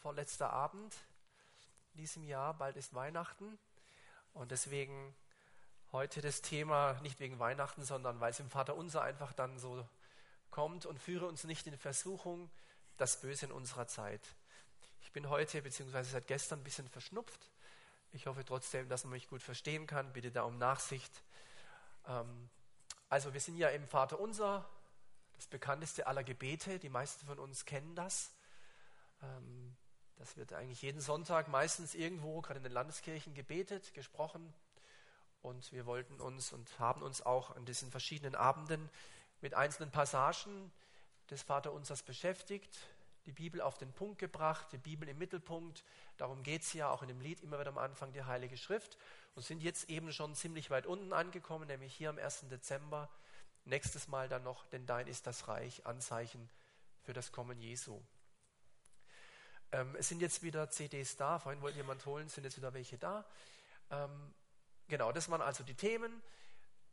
vorletzter Abend in diesem Jahr. Bald ist Weihnachten. Und deswegen heute das Thema nicht wegen Weihnachten, sondern weil es im Vater Unser einfach dann so kommt und führe uns nicht in Versuchung, das Böse in unserer Zeit. Ich bin heute bzw. seit gestern ein bisschen verschnupft. Ich hoffe trotzdem, dass man mich gut verstehen kann. Bitte da um Nachsicht. Ähm, also wir sind ja im Vater Unser, das bekannteste aller Gebete. Die meisten von uns kennen das. Ähm, das wird eigentlich jeden Sonntag meistens irgendwo, gerade in den Landeskirchen, gebetet, gesprochen. Und wir wollten uns und haben uns auch an diesen verschiedenen Abenden mit einzelnen Passagen des Vaterunsers beschäftigt, die Bibel auf den Punkt gebracht, die Bibel im Mittelpunkt. Darum geht es ja auch in dem Lied immer wieder am Anfang, die Heilige Schrift. Und sind jetzt eben schon ziemlich weit unten angekommen, nämlich hier am 1. Dezember. Nächstes Mal dann noch, denn dein ist das Reich, Anzeichen für das Kommen Jesu. Ähm, es sind jetzt wieder CDs da. Vorhin wollte jemand holen, sind jetzt wieder welche da. Ähm, genau, das waren also die Themen.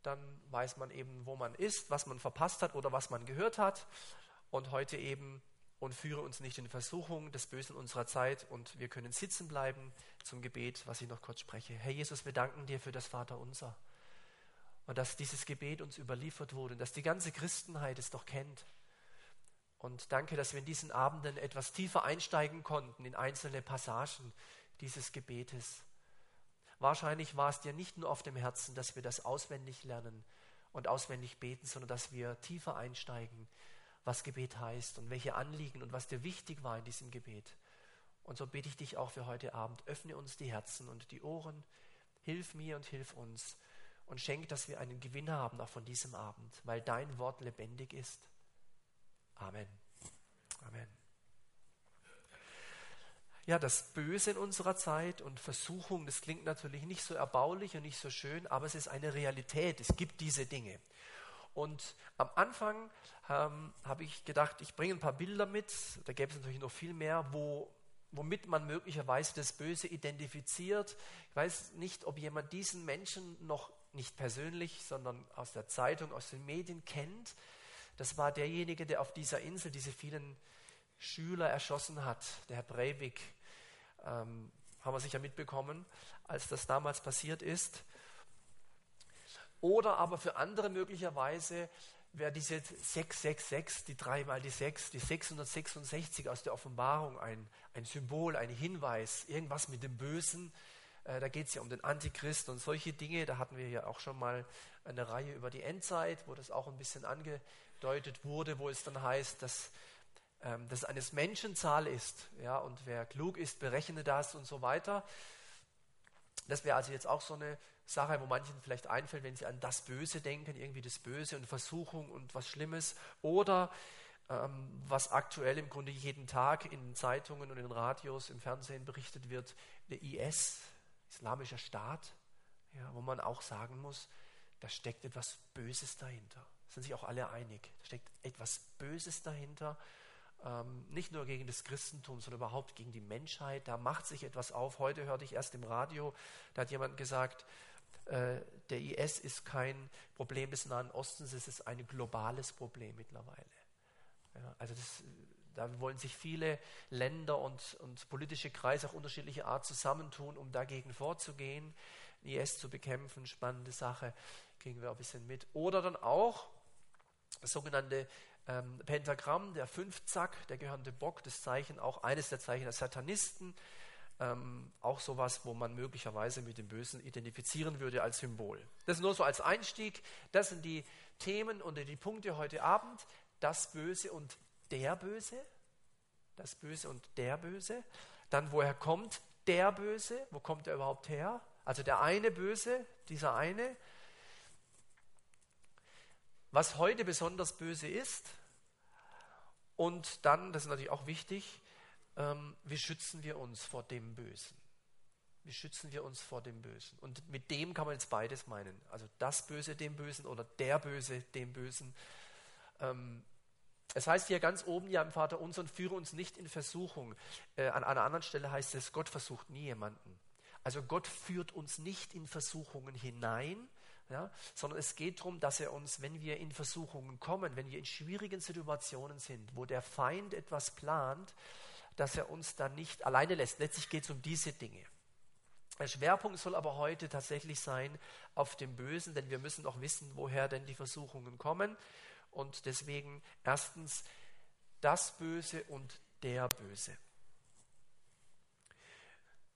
Dann weiß man eben, wo man ist, was man verpasst hat oder was man gehört hat. Und heute eben, und führe uns nicht in Versuchung des Bösen unserer Zeit. Und wir können sitzen bleiben zum Gebet, was ich noch kurz spreche. Herr Jesus, wir danken dir für das Vaterunser. Und dass dieses Gebet uns überliefert wurde und dass die ganze Christenheit es doch kennt. Und danke, dass wir in diesen Abenden etwas tiefer einsteigen konnten in einzelne Passagen dieses Gebetes. Wahrscheinlich war es dir nicht nur auf dem Herzen, dass wir das auswendig lernen und auswendig beten, sondern dass wir tiefer einsteigen, was Gebet heißt und welche Anliegen und was dir wichtig war in diesem Gebet. Und so bete ich dich auch für heute Abend. Öffne uns die Herzen und die Ohren. Hilf mir und hilf uns. Und schenk, dass wir einen Gewinn haben auch von diesem Abend, weil dein Wort lebendig ist Amen. Amen. Ja, das Böse in unserer Zeit und Versuchung, das klingt natürlich nicht so erbaulich und nicht so schön, aber es ist eine Realität. Es gibt diese Dinge. Und am Anfang ähm, habe ich gedacht, ich bringe ein paar Bilder mit. Da gäbe es natürlich noch viel mehr, wo, womit man möglicherweise das Böse identifiziert. Ich weiß nicht, ob jemand diesen Menschen noch nicht persönlich, sondern aus der Zeitung, aus den Medien kennt. Das war derjenige, der auf dieser Insel diese vielen Schüler erschossen hat, der Herr Breivik. Ähm, haben wir sicher mitbekommen, als das damals passiert ist. Oder aber für andere möglicherweise wäre diese 666, die 3 mal die 6, die 666 aus der Offenbarung ein, ein Symbol, ein Hinweis, irgendwas mit dem Bösen. Äh, da geht es ja um den Antichrist und solche Dinge. Da hatten wir ja auch schon mal eine Reihe über die Endzeit, wo das auch ein bisschen ange, angedeutet wurde, wo es dann heißt, dass ähm, das eines Menschen Zahl ist. Ja, und wer klug ist, berechne das und so weiter. Das wäre also jetzt auch so eine Sache, wo manchen vielleicht einfällt, wenn sie an das Böse denken, irgendwie das Böse und Versuchung und was Schlimmes. Oder ähm, was aktuell im Grunde jeden Tag in Zeitungen und in Radios, im Fernsehen berichtet wird, der IS, Islamischer Staat, ja, wo man auch sagen muss, da steckt etwas Böses dahinter sind sich auch alle einig. Da steckt etwas Böses dahinter. Ähm, nicht nur gegen das Christentum, sondern überhaupt gegen die Menschheit. Da macht sich etwas auf. Heute hörte ich erst im Radio, da hat jemand gesagt, äh, der IS ist kein Problem des Nahen Ostens, es ist ein globales Problem mittlerweile. Ja, also das, da wollen sich viele Länder und, und politische Kreise auch unterschiedlicher Art zusammentun, um dagegen vorzugehen, IS zu bekämpfen. Spannende Sache, kriegen wir ein bisschen mit. Oder dann auch, das sogenannte ähm, Pentagramm, der Fünfzack, der gehörende Bock, das Zeichen, auch eines der Zeichen der Satanisten, ähm, auch sowas, wo man möglicherweise mit dem Bösen identifizieren würde als Symbol. Das nur so als Einstieg. Das sind die Themen und die Punkte heute Abend. Das Böse und der Böse. Das Böse und der Böse. Dann, woher kommt der Böse? Wo kommt er überhaupt her? Also der eine Böse, dieser eine was heute besonders böse ist. Und dann, das ist natürlich auch wichtig, ähm, wie schützen wir uns vor dem Bösen? Wie schützen wir uns vor dem Bösen? Und mit dem kann man jetzt beides meinen. Also das Böse dem Bösen oder der Böse dem Bösen. Ähm, es heißt hier ganz oben ja im Vater unser und führe uns nicht in Versuchung. Äh, an einer anderen Stelle heißt es, Gott versucht nie jemanden. Also Gott führt uns nicht in Versuchungen hinein, ja, sondern es geht darum, dass er uns, wenn wir in Versuchungen kommen, wenn wir in schwierigen Situationen sind, wo der Feind etwas plant, dass er uns da nicht alleine lässt. Letztlich geht es um diese Dinge. Der Schwerpunkt soll aber heute tatsächlich sein auf dem Bösen, denn wir müssen auch wissen, woher denn die Versuchungen kommen. Und deswegen erstens das Böse und der Böse.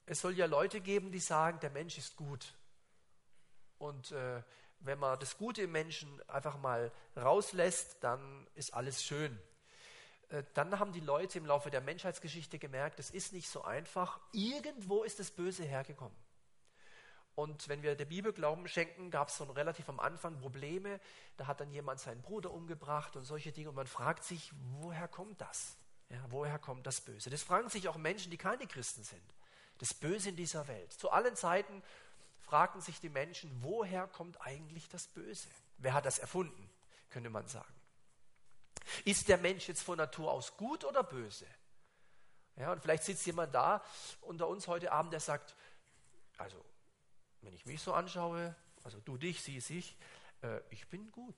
Es soll ja Leute geben, die sagen, der Mensch ist gut. Und äh, wenn man das Gute im Menschen einfach mal rauslässt, dann ist alles schön. Äh, dann haben die Leute im Laufe der Menschheitsgeschichte gemerkt, es ist nicht so einfach. Irgendwo ist das Böse hergekommen. Und wenn wir der Bibel Glauben schenken, gab es so relativ am Anfang Probleme. Da hat dann jemand seinen Bruder umgebracht und solche Dinge. Und man fragt sich, woher kommt das? Ja, woher kommt das Böse? Das fragen sich auch Menschen, die keine Christen sind. Das Böse in dieser Welt. Zu allen Zeiten fragten sich die Menschen, woher kommt eigentlich das Böse? Wer hat das erfunden, könnte man sagen. Ist der Mensch jetzt von Natur aus gut oder böse? Ja, und vielleicht sitzt jemand da unter uns heute Abend, der sagt, also wenn ich mich so anschaue, also du dich, sie sich, äh, ich bin gut.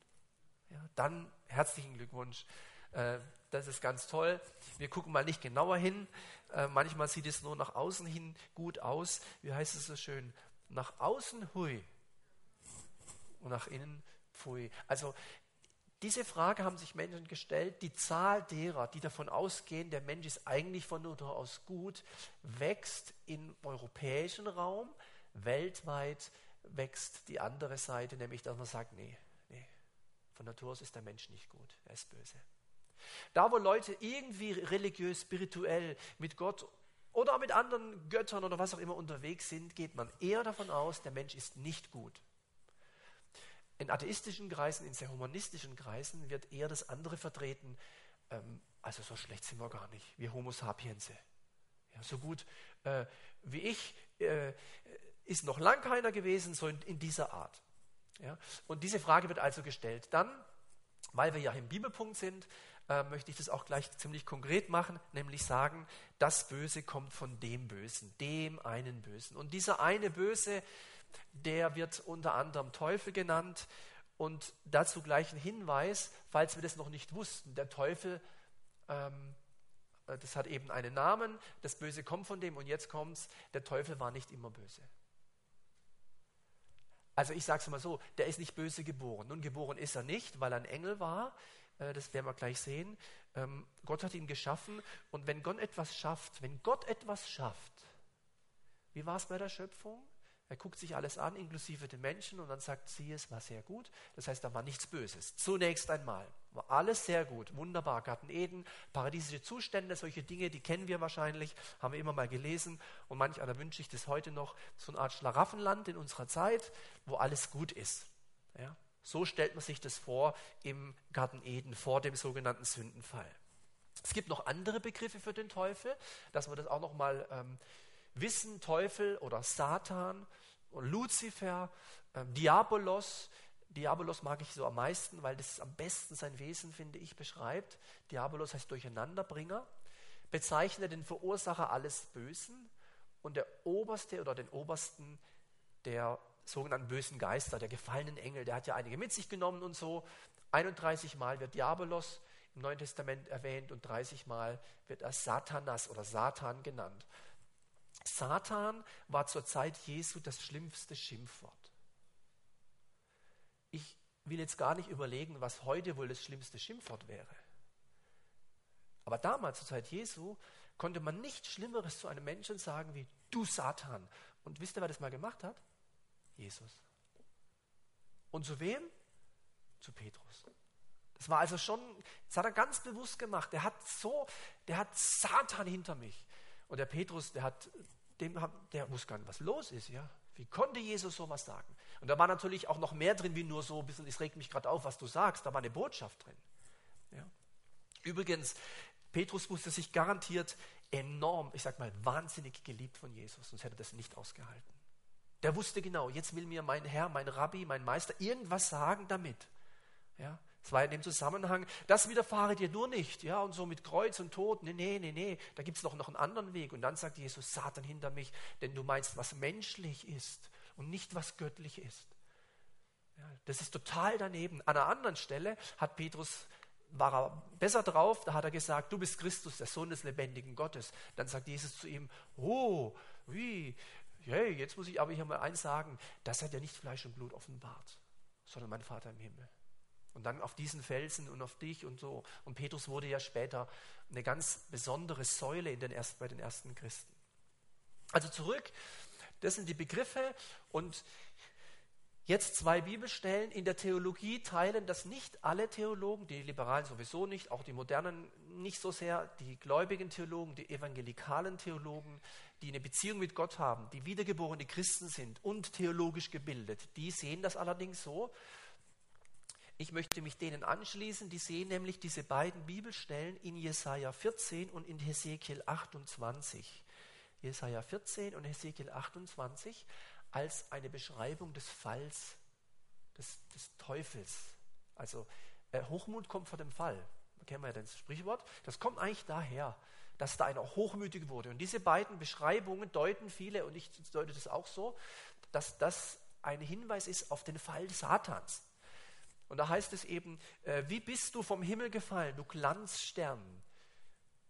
Ja, dann herzlichen Glückwunsch. Äh, das ist ganz toll. Wir gucken mal nicht genauer hin. Äh, manchmal sieht es nur nach außen hin gut aus. Wie heißt es so schön? Nach außen hui und nach innen pfui. Also diese Frage haben sich Menschen gestellt. Die Zahl derer, die davon ausgehen, der Mensch ist eigentlich von Natur aus gut, wächst im europäischen Raum. Weltweit wächst die andere Seite, nämlich dass man sagt, nee, nee, von Natur aus ist der Mensch nicht gut, er ist böse. Da, wo Leute irgendwie religiös, spirituell mit Gott oder mit anderen Göttern oder was auch immer unterwegs sind, geht man eher davon aus, der Mensch ist nicht gut. In atheistischen Kreisen, in sehr humanistischen Kreisen wird eher das andere vertreten. Ähm, also so schlecht sind wir gar nicht, wir Homo sapiens. Ja, so gut äh, wie ich äh, ist noch lang keiner gewesen, so in, in dieser Art. Ja? Und diese Frage wird also gestellt. Dann, weil wir ja im Bibelpunkt sind, äh, möchte ich das auch gleich ziemlich konkret machen, nämlich sagen, das Böse kommt von dem Bösen, dem einen Bösen. Und dieser eine Böse, der wird unter anderem Teufel genannt. Und dazu gleich ein Hinweis, falls wir das noch nicht wussten, der Teufel, ähm, äh, das hat eben einen Namen, das Böse kommt von dem und jetzt kommt's, der Teufel war nicht immer böse. Also ich sage es mal so, der ist nicht böse geboren. Nun geboren ist er nicht, weil er ein Engel war, das werden wir gleich sehen. Ähm, Gott hat ihn geschaffen und wenn Gott etwas schafft, wenn Gott etwas schafft, wie war es bei der Schöpfung? Er guckt sich alles an, inklusive den Menschen, und dann sagt sie, es war sehr gut. Das heißt, da war nichts Böses. Zunächst einmal war alles sehr gut, wunderbar. Garten Eden, paradiesische Zustände, solche Dinge, die kennen wir wahrscheinlich, haben wir immer mal gelesen. Und manch einer wünsche ich das heute noch, so eine Art Schlaraffenland in unserer Zeit, wo alles gut ist. Ja? So stellt man sich das vor im Garten Eden, vor dem sogenannten Sündenfall. Es gibt noch andere Begriffe für den Teufel, dass wir das auch noch mal ähm, wissen. Teufel oder Satan, Luzifer, ähm, Diabolos. Diabolos mag ich so am meisten, weil das am besten sein Wesen, finde ich, beschreibt. Diabolos heißt Durcheinanderbringer, bezeichnet den Verursacher alles Bösen und der Oberste oder den Obersten der sogenannten bösen Geister, der gefallenen Engel, der hat ja einige mit sich genommen und so. 31 Mal wird Diabolos im Neuen Testament erwähnt und 30 Mal wird er Satanas oder Satan genannt. Satan war zur Zeit Jesu das schlimmste Schimpfwort. Ich will jetzt gar nicht überlegen, was heute wohl das schlimmste Schimpfwort wäre. Aber damals, zur Zeit Jesu, konnte man nichts Schlimmeres zu einem Menschen sagen wie du Satan. Und wisst ihr, wer das mal gemacht hat? Jesus. Und zu wem? Zu Petrus. Das war also schon, das hat er ganz bewusst gemacht. Der hat so, der hat Satan hinter mich. Und der Petrus, der hat, dem, der wusste gar nicht, was los ist, ja. Wie konnte Jesus sowas sagen? Und da war natürlich auch noch mehr drin, wie nur so ein bisschen, es regt mich gerade auf, was du sagst. Da war eine Botschaft drin. Ja. Übrigens, Petrus wusste sich garantiert enorm, ich sag mal, wahnsinnig geliebt von Jesus, sonst hätte er das nicht ausgehalten. Der wusste genau, jetzt will mir mein Herr, mein Rabbi, mein Meister irgendwas sagen damit. Ja, es war in dem Zusammenhang, das widerfahre dir nur nicht, ja, und so mit Kreuz und Tod, nee, nee, nee, nee, da gibt es noch, noch einen anderen Weg. Und dann sagt Jesus, Satan hinter mich, denn du meinst, was menschlich ist und nicht, was göttlich ist. Ja, das ist total daneben. An einer anderen Stelle hat Petrus war er besser drauf, da hat er gesagt, du bist Christus, der Sohn des lebendigen Gottes. Dann sagt Jesus zu ihm, oh, wie, hey, jetzt muss ich aber hier mal eins sagen, das hat ja nicht Fleisch und Blut offenbart, sondern mein Vater im Himmel. Und dann auf diesen Felsen und auf dich und so. Und Petrus wurde ja später eine ganz besondere Säule in den ersten, bei den ersten Christen. Also zurück, das sind die Begriffe und jetzt zwei Bibelstellen. In der Theologie teilen das nicht alle Theologen, die Liberalen sowieso nicht, auch die Modernen nicht so sehr, die gläubigen Theologen, die evangelikalen Theologen, die eine Beziehung mit Gott haben, die wiedergeborene Christen sind und theologisch gebildet, die sehen das allerdings so. Ich möchte mich denen anschließen, die sehen nämlich diese beiden Bibelstellen in Jesaja 14 und in Hesekiel 28. Jesaja 14 und Hesekiel 28 als eine Beschreibung des Falls des, des Teufels. Also äh, Hochmut kommt vor dem Fall. Kennen wir ja das Sprichwort. Das kommt eigentlich daher, dass da einer hochmütig wurde. Und diese beiden Beschreibungen deuten viele, und ich deute das auch so, dass das ein Hinweis ist auf den Fall Satans. Und da heißt es eben, äh, wie bist du vom Himmel gefallen, du Glanzstern,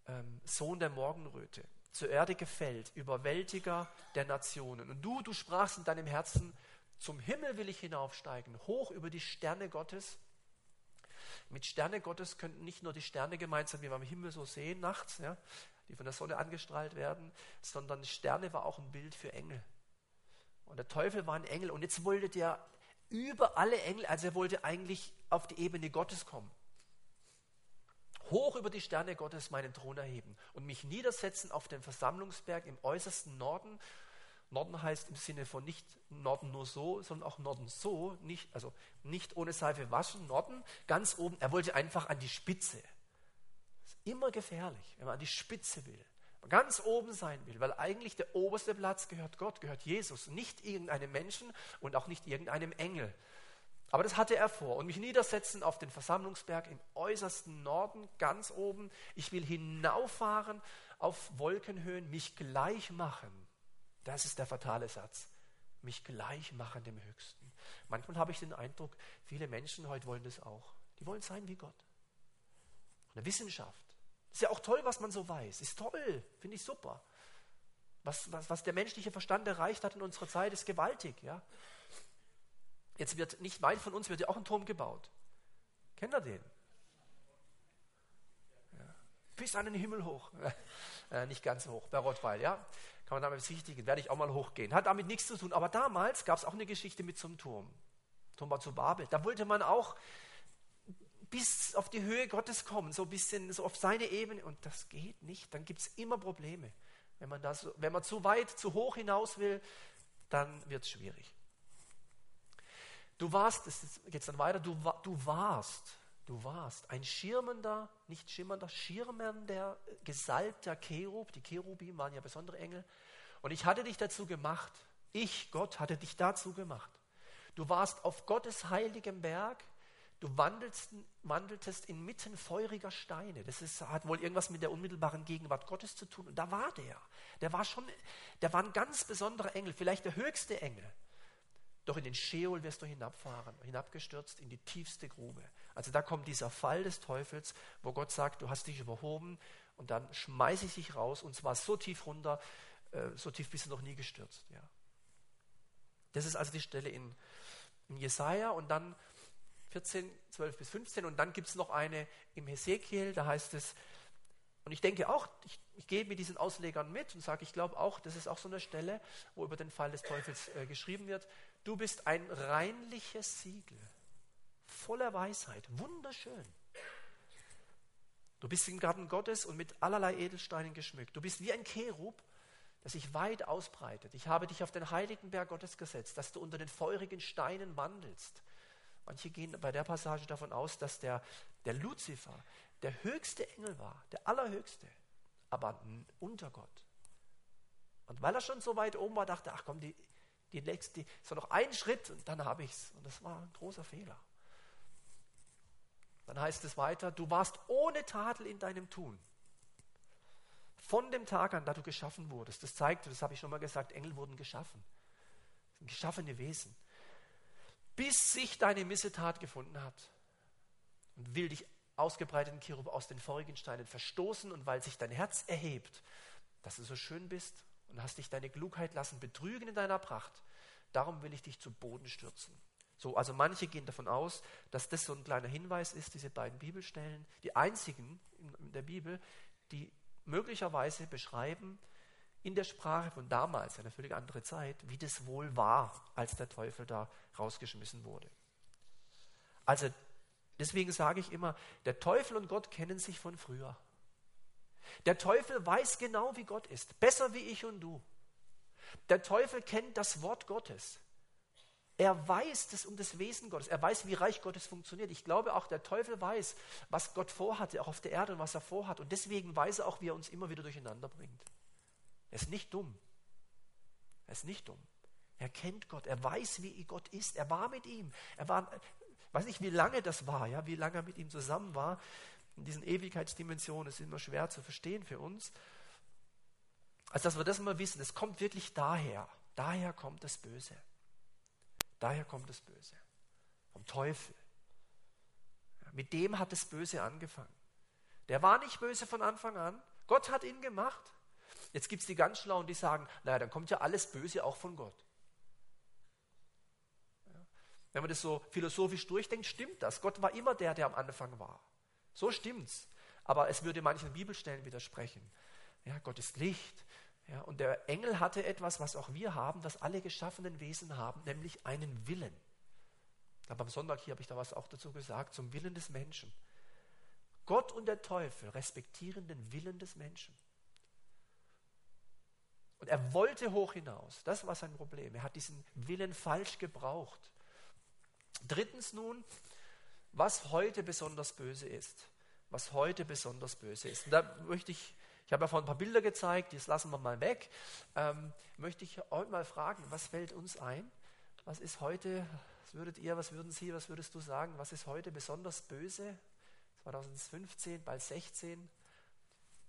ähm, Sohn der Morgenröte zur Erde gefällt, Überwältiger der Nationen. Und du, du sprachst in deinem Herzen, zum Himmel will ich hinaufsteigen, hoch über die Sterne Gottes. Mit Sterne Gottes könnten nicht nur die Sterne gemeint sein, wie wir am Himmel so sehen nachts, ja, die von der Sonne angestrahlt werden, sondern Sterne war auch ein Bild für Engel. Und der Teufel war ein Engel. Und jetzt wollte der über alle Engel, also er wollte eigentlich auf die Ebene Gottes kommen hoch über die Sterne Gottes meinen Thron erheben und mich niedersetzen auf den Versammlungsberg im äußersten Norden. Norden heißt im Sinne von nicht Norden nur so, sondern auch Norden so, nicht, also nicht ohne Seife waschen, Norden, ganz oben. Er wollte einfach an die Spitze. Das ist immer gefährlich, wenn man an die Spitze will, ganz oben sein will, weil eigentlich der oberste Platz gehört Gott, gehört Jesus, nicht irgendeinem Menschen und auch nicht irgendeinem Engel. Aber das hatte er vor. Und mich niedersetzen auf den Versammlungsberg im äußersten Norden, ganz oben. Ich will hinauffahren auf Wolkenhöhen, mich gleich machen. Das ist der fatale Satz. Mich gleich machen dem Höchsten. Manchmal habe ich den Eindruck, viele Menschen heute wollen das auch. Die wollen sein wie Gott. Eine Wissenschaft. Ist ja auch toll, was man so weiß. Ist toll, finde ich super. Was, was, was der menschliche Verstand erreicht hat in unserer Zeit, ist gewaltig. Ja? Jetzt wird nicht weit von uns wird ja auch ein Turm gebaut. Kennt ihr den? Bis an den Himmel hoch. äh, nicht ganz hoch, bei Rottweil, ja. Kann man damit besichtigen, werde ich auch mal hochgehen. Hat damit nichts zu tun. Aber damals gab es auch eine Geschichte mit einem Turm. Turm war zu Babel. Da wollte man auch bis auf die Höhe Gottes kommen, so ein bisschen so auf seine Ebene. Und das geht nicht. Dann gibt es immer Probleme. Wenn man, das, wenn man zu weit, zu hoch hinaus will, dann wird es schwierig. Du warst, es geht dann weiter, du, du warst, du warst ein schirmender, nicht schimmernder, schirmender, gesalbter Cherub. Die Cherubim waren ja besondere Engel. Und ich hatte dich dazu gemacht. Ich, Gott, hatte dich dazu gemacht. Du warst auf Gottes heiligem Berg. Du wandelst, wandeltest inmitten feuriger Steine. Das ist, hat wohl irgendwas mit der unmittelbaren Gegenwart Gottes zu tun. Und da war der. Der war schon, der war ein ganz besonderer Engel, vielleicht der höchste Engel. Doch in den Scheol wirst du hinabfahren, hinabgestürzt in die tiefste Grube. Also da kommt dieser Fall des Teufels, wo Gott sagt, du hast dich überhoben und dann schmeiße ich dich raus und zwar so tief runter, äh, so tief bist du noch nie gestürzt. Ja. Das ist also die Stelle in, in Jesaja und dann 14, 12 bis 15 und dann gibt es noch eine im Hesekiel, da heißt es, und ich denke auch, ich, ich gehe mit diesen Auslegern mit und sage, ich glaube auch, das ist auch so eine Stelle, wo über den Fall des Teufels äh, geschrieben wird. Du bist ein reinliches Siegel, voller Weisheit, wunderschön. Du bist im Garten Gottes und mit allerlei Edelsteinen geschmückt. Du bist wie ein Cherub, das sich weit ausbreitet. Ich habe dich auf den heiligen Berg Gottes gesetzt, dass du unter den feurigen Steinen wandelst. Manche gehen bei der Passage davon aus, dass der, der Luzifer der höchste Engel war, der allerhöchste, aber unter Gott. Und weil er schon so weit oben war, dachte er, ach komm, die, die nächste, so noch einen Schritt und dann habe ich es. Und das war ein großer Fehler. Dann heißt es weiter, du warst ohne Tadel in deinem Tun. Von dem Tag an, da du geschaffen wurdest. Das zeigt, das habe ich schon mal gesagt, Engel wurden geschaffen. Geschaffene Wesen. Bis sich deine Missetat gefunden hat und will dich ausgebreiteten Cherub aus den vorigen Steinen verstoßen und weil sich dein Herz erhebt, dass du so schön bist und hast dich deine Klugheit lassen betrügen in deiner Pracht, darum will ich dich zu Boden stürzen. So, also manche gehen davon aus, dass das so ein kleiner Hinweis ist, diese beiden Bibelstellen, die einzigen in der Bibel, die möglicherweise beschreiben, in der Sprache von damals, eine völlig andere Zeit, wie das wohl war, als der Teufel da rausgeschmissen wurde. Also deswegen sage ich immer, der Teufel und Gott kennen sich von früher. Der Teufel weiß genau, wie Gott ist, besser wie ich und du. Der Teufel kennt das Wort Gottes. Er weiß das um das Wesen Gottes. Er weiß, wie Reich Gottes funktioniert. Ich glaube auch, der Teufel weiß, was Gott vorhatte, auch auf der Erde und was er vorhat. Und deswegen weiß er auch, wie er uns immer wieder durcheinander bringt. Er ist nicht dumm. Er ist nicht dumm. Er kennt Gott. Er weiß, wie Gott ist. Er war mit ihm. Er war, weiß nicht, wie lange das war, ja, wie lange er mit ihm zusammen war. In diesen Ewigkeitsdimensionen ist immer schwer zu verstehen für uns. Also, dass wir das mal wissen, es kommt wirklich daher. Daher kommt das Böse. Daher kommt das Böse. Vom Teufel. Mit dem hat das Böse angefangen. Der war nicht böse von Anfang an. Gott hat ihn gemacht. Jetzt gibt es die ganz Schlauen, die sagen, naja, dann kommt ja alles Böse auch von Gott. Wenn man das so philosophisch durchdenkt, stimmt das. Gott war immer der, der am Anfang war. So stimmt's. Aber es würde manchen Bibelstellen widersprechen. Ja, Gott ist Licht. Ja, und der Engel hatte etwas, was auch wir haben, was alle geschaffenen Wesen haben, nämlich einen Willen. Aber am Sonntag hier habe ich da was auch dazu gesagt, zum Willen des Menschen. Gott und der Teufel respektieren den Willen des Menschen. Und er wollte hoch hinaus. Das war sein Problem. Er hat diesen Willen falsch gebraucht. Drittens nun, was heute besonders böse ist. Was heute besonders böse ist. Und da möchte ich ich habe ja vorhin ein paar Bilder gezeigt, das lassen wir mal weg. Ähm, möchte ich heute mal fragen, was fällt uns ein? Was ist heute, was würdet ihr, was würden Sie, was würdest du sagen, was ist heute besonders böse? 2015, bald 16.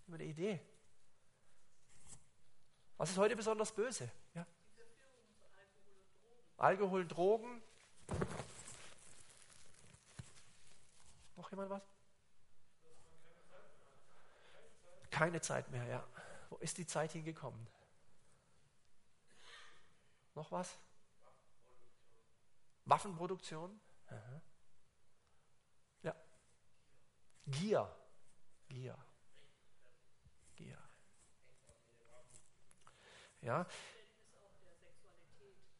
Immer eine Idee. Was ist heute besonders böse? Ja? Alkohol Drogen. Noch jemand was? Keine Zeit mehr, ja. Wo ist die Zeit hingekommen? Noch was? Waffenproduktion? Aha. Ja. Gier. Gier. Gier. Ja.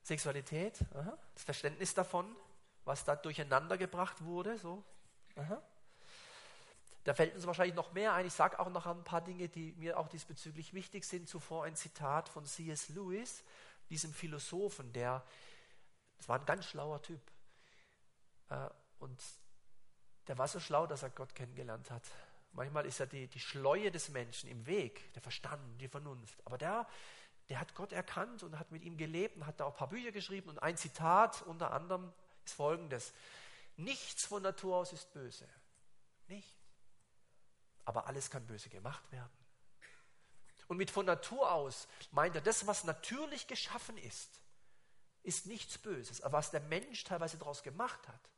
Sexualität, aha. das Verständnis davon, was da durcheinander gebracht wurde, so. Aha. Da fällt uns wahrscheinlich noch mehr ein. Ich sage auch noch ein paar Dinge, die mir auch diesbezüglich wichtig sind. Zuvor ein Zitat von C.S. Lewis, diesem Philosophen, der, das war ein ganz schlauer Typ. Äh, und der war so schlau, dass er Gott kennengelernt hat. Manchmal ist ja die, die Schleue des Menschen im Weg, der Verstand, die Vernunft. Aber der, der hat Gott erkannt und hat mit ihm gelebt und hat da auch ein paar Bücher geschrieben. Und ein Zitat unter anderem ist folgendes. Nichts von Natur aus ist böse. Nicht aber alles kann böse gemacht werden. Und mit von Natur aus meint er, das, was natürlich geschaffen ist, ist nichts Böses. Aber was der Mensch teilweise daraus gemacht hat,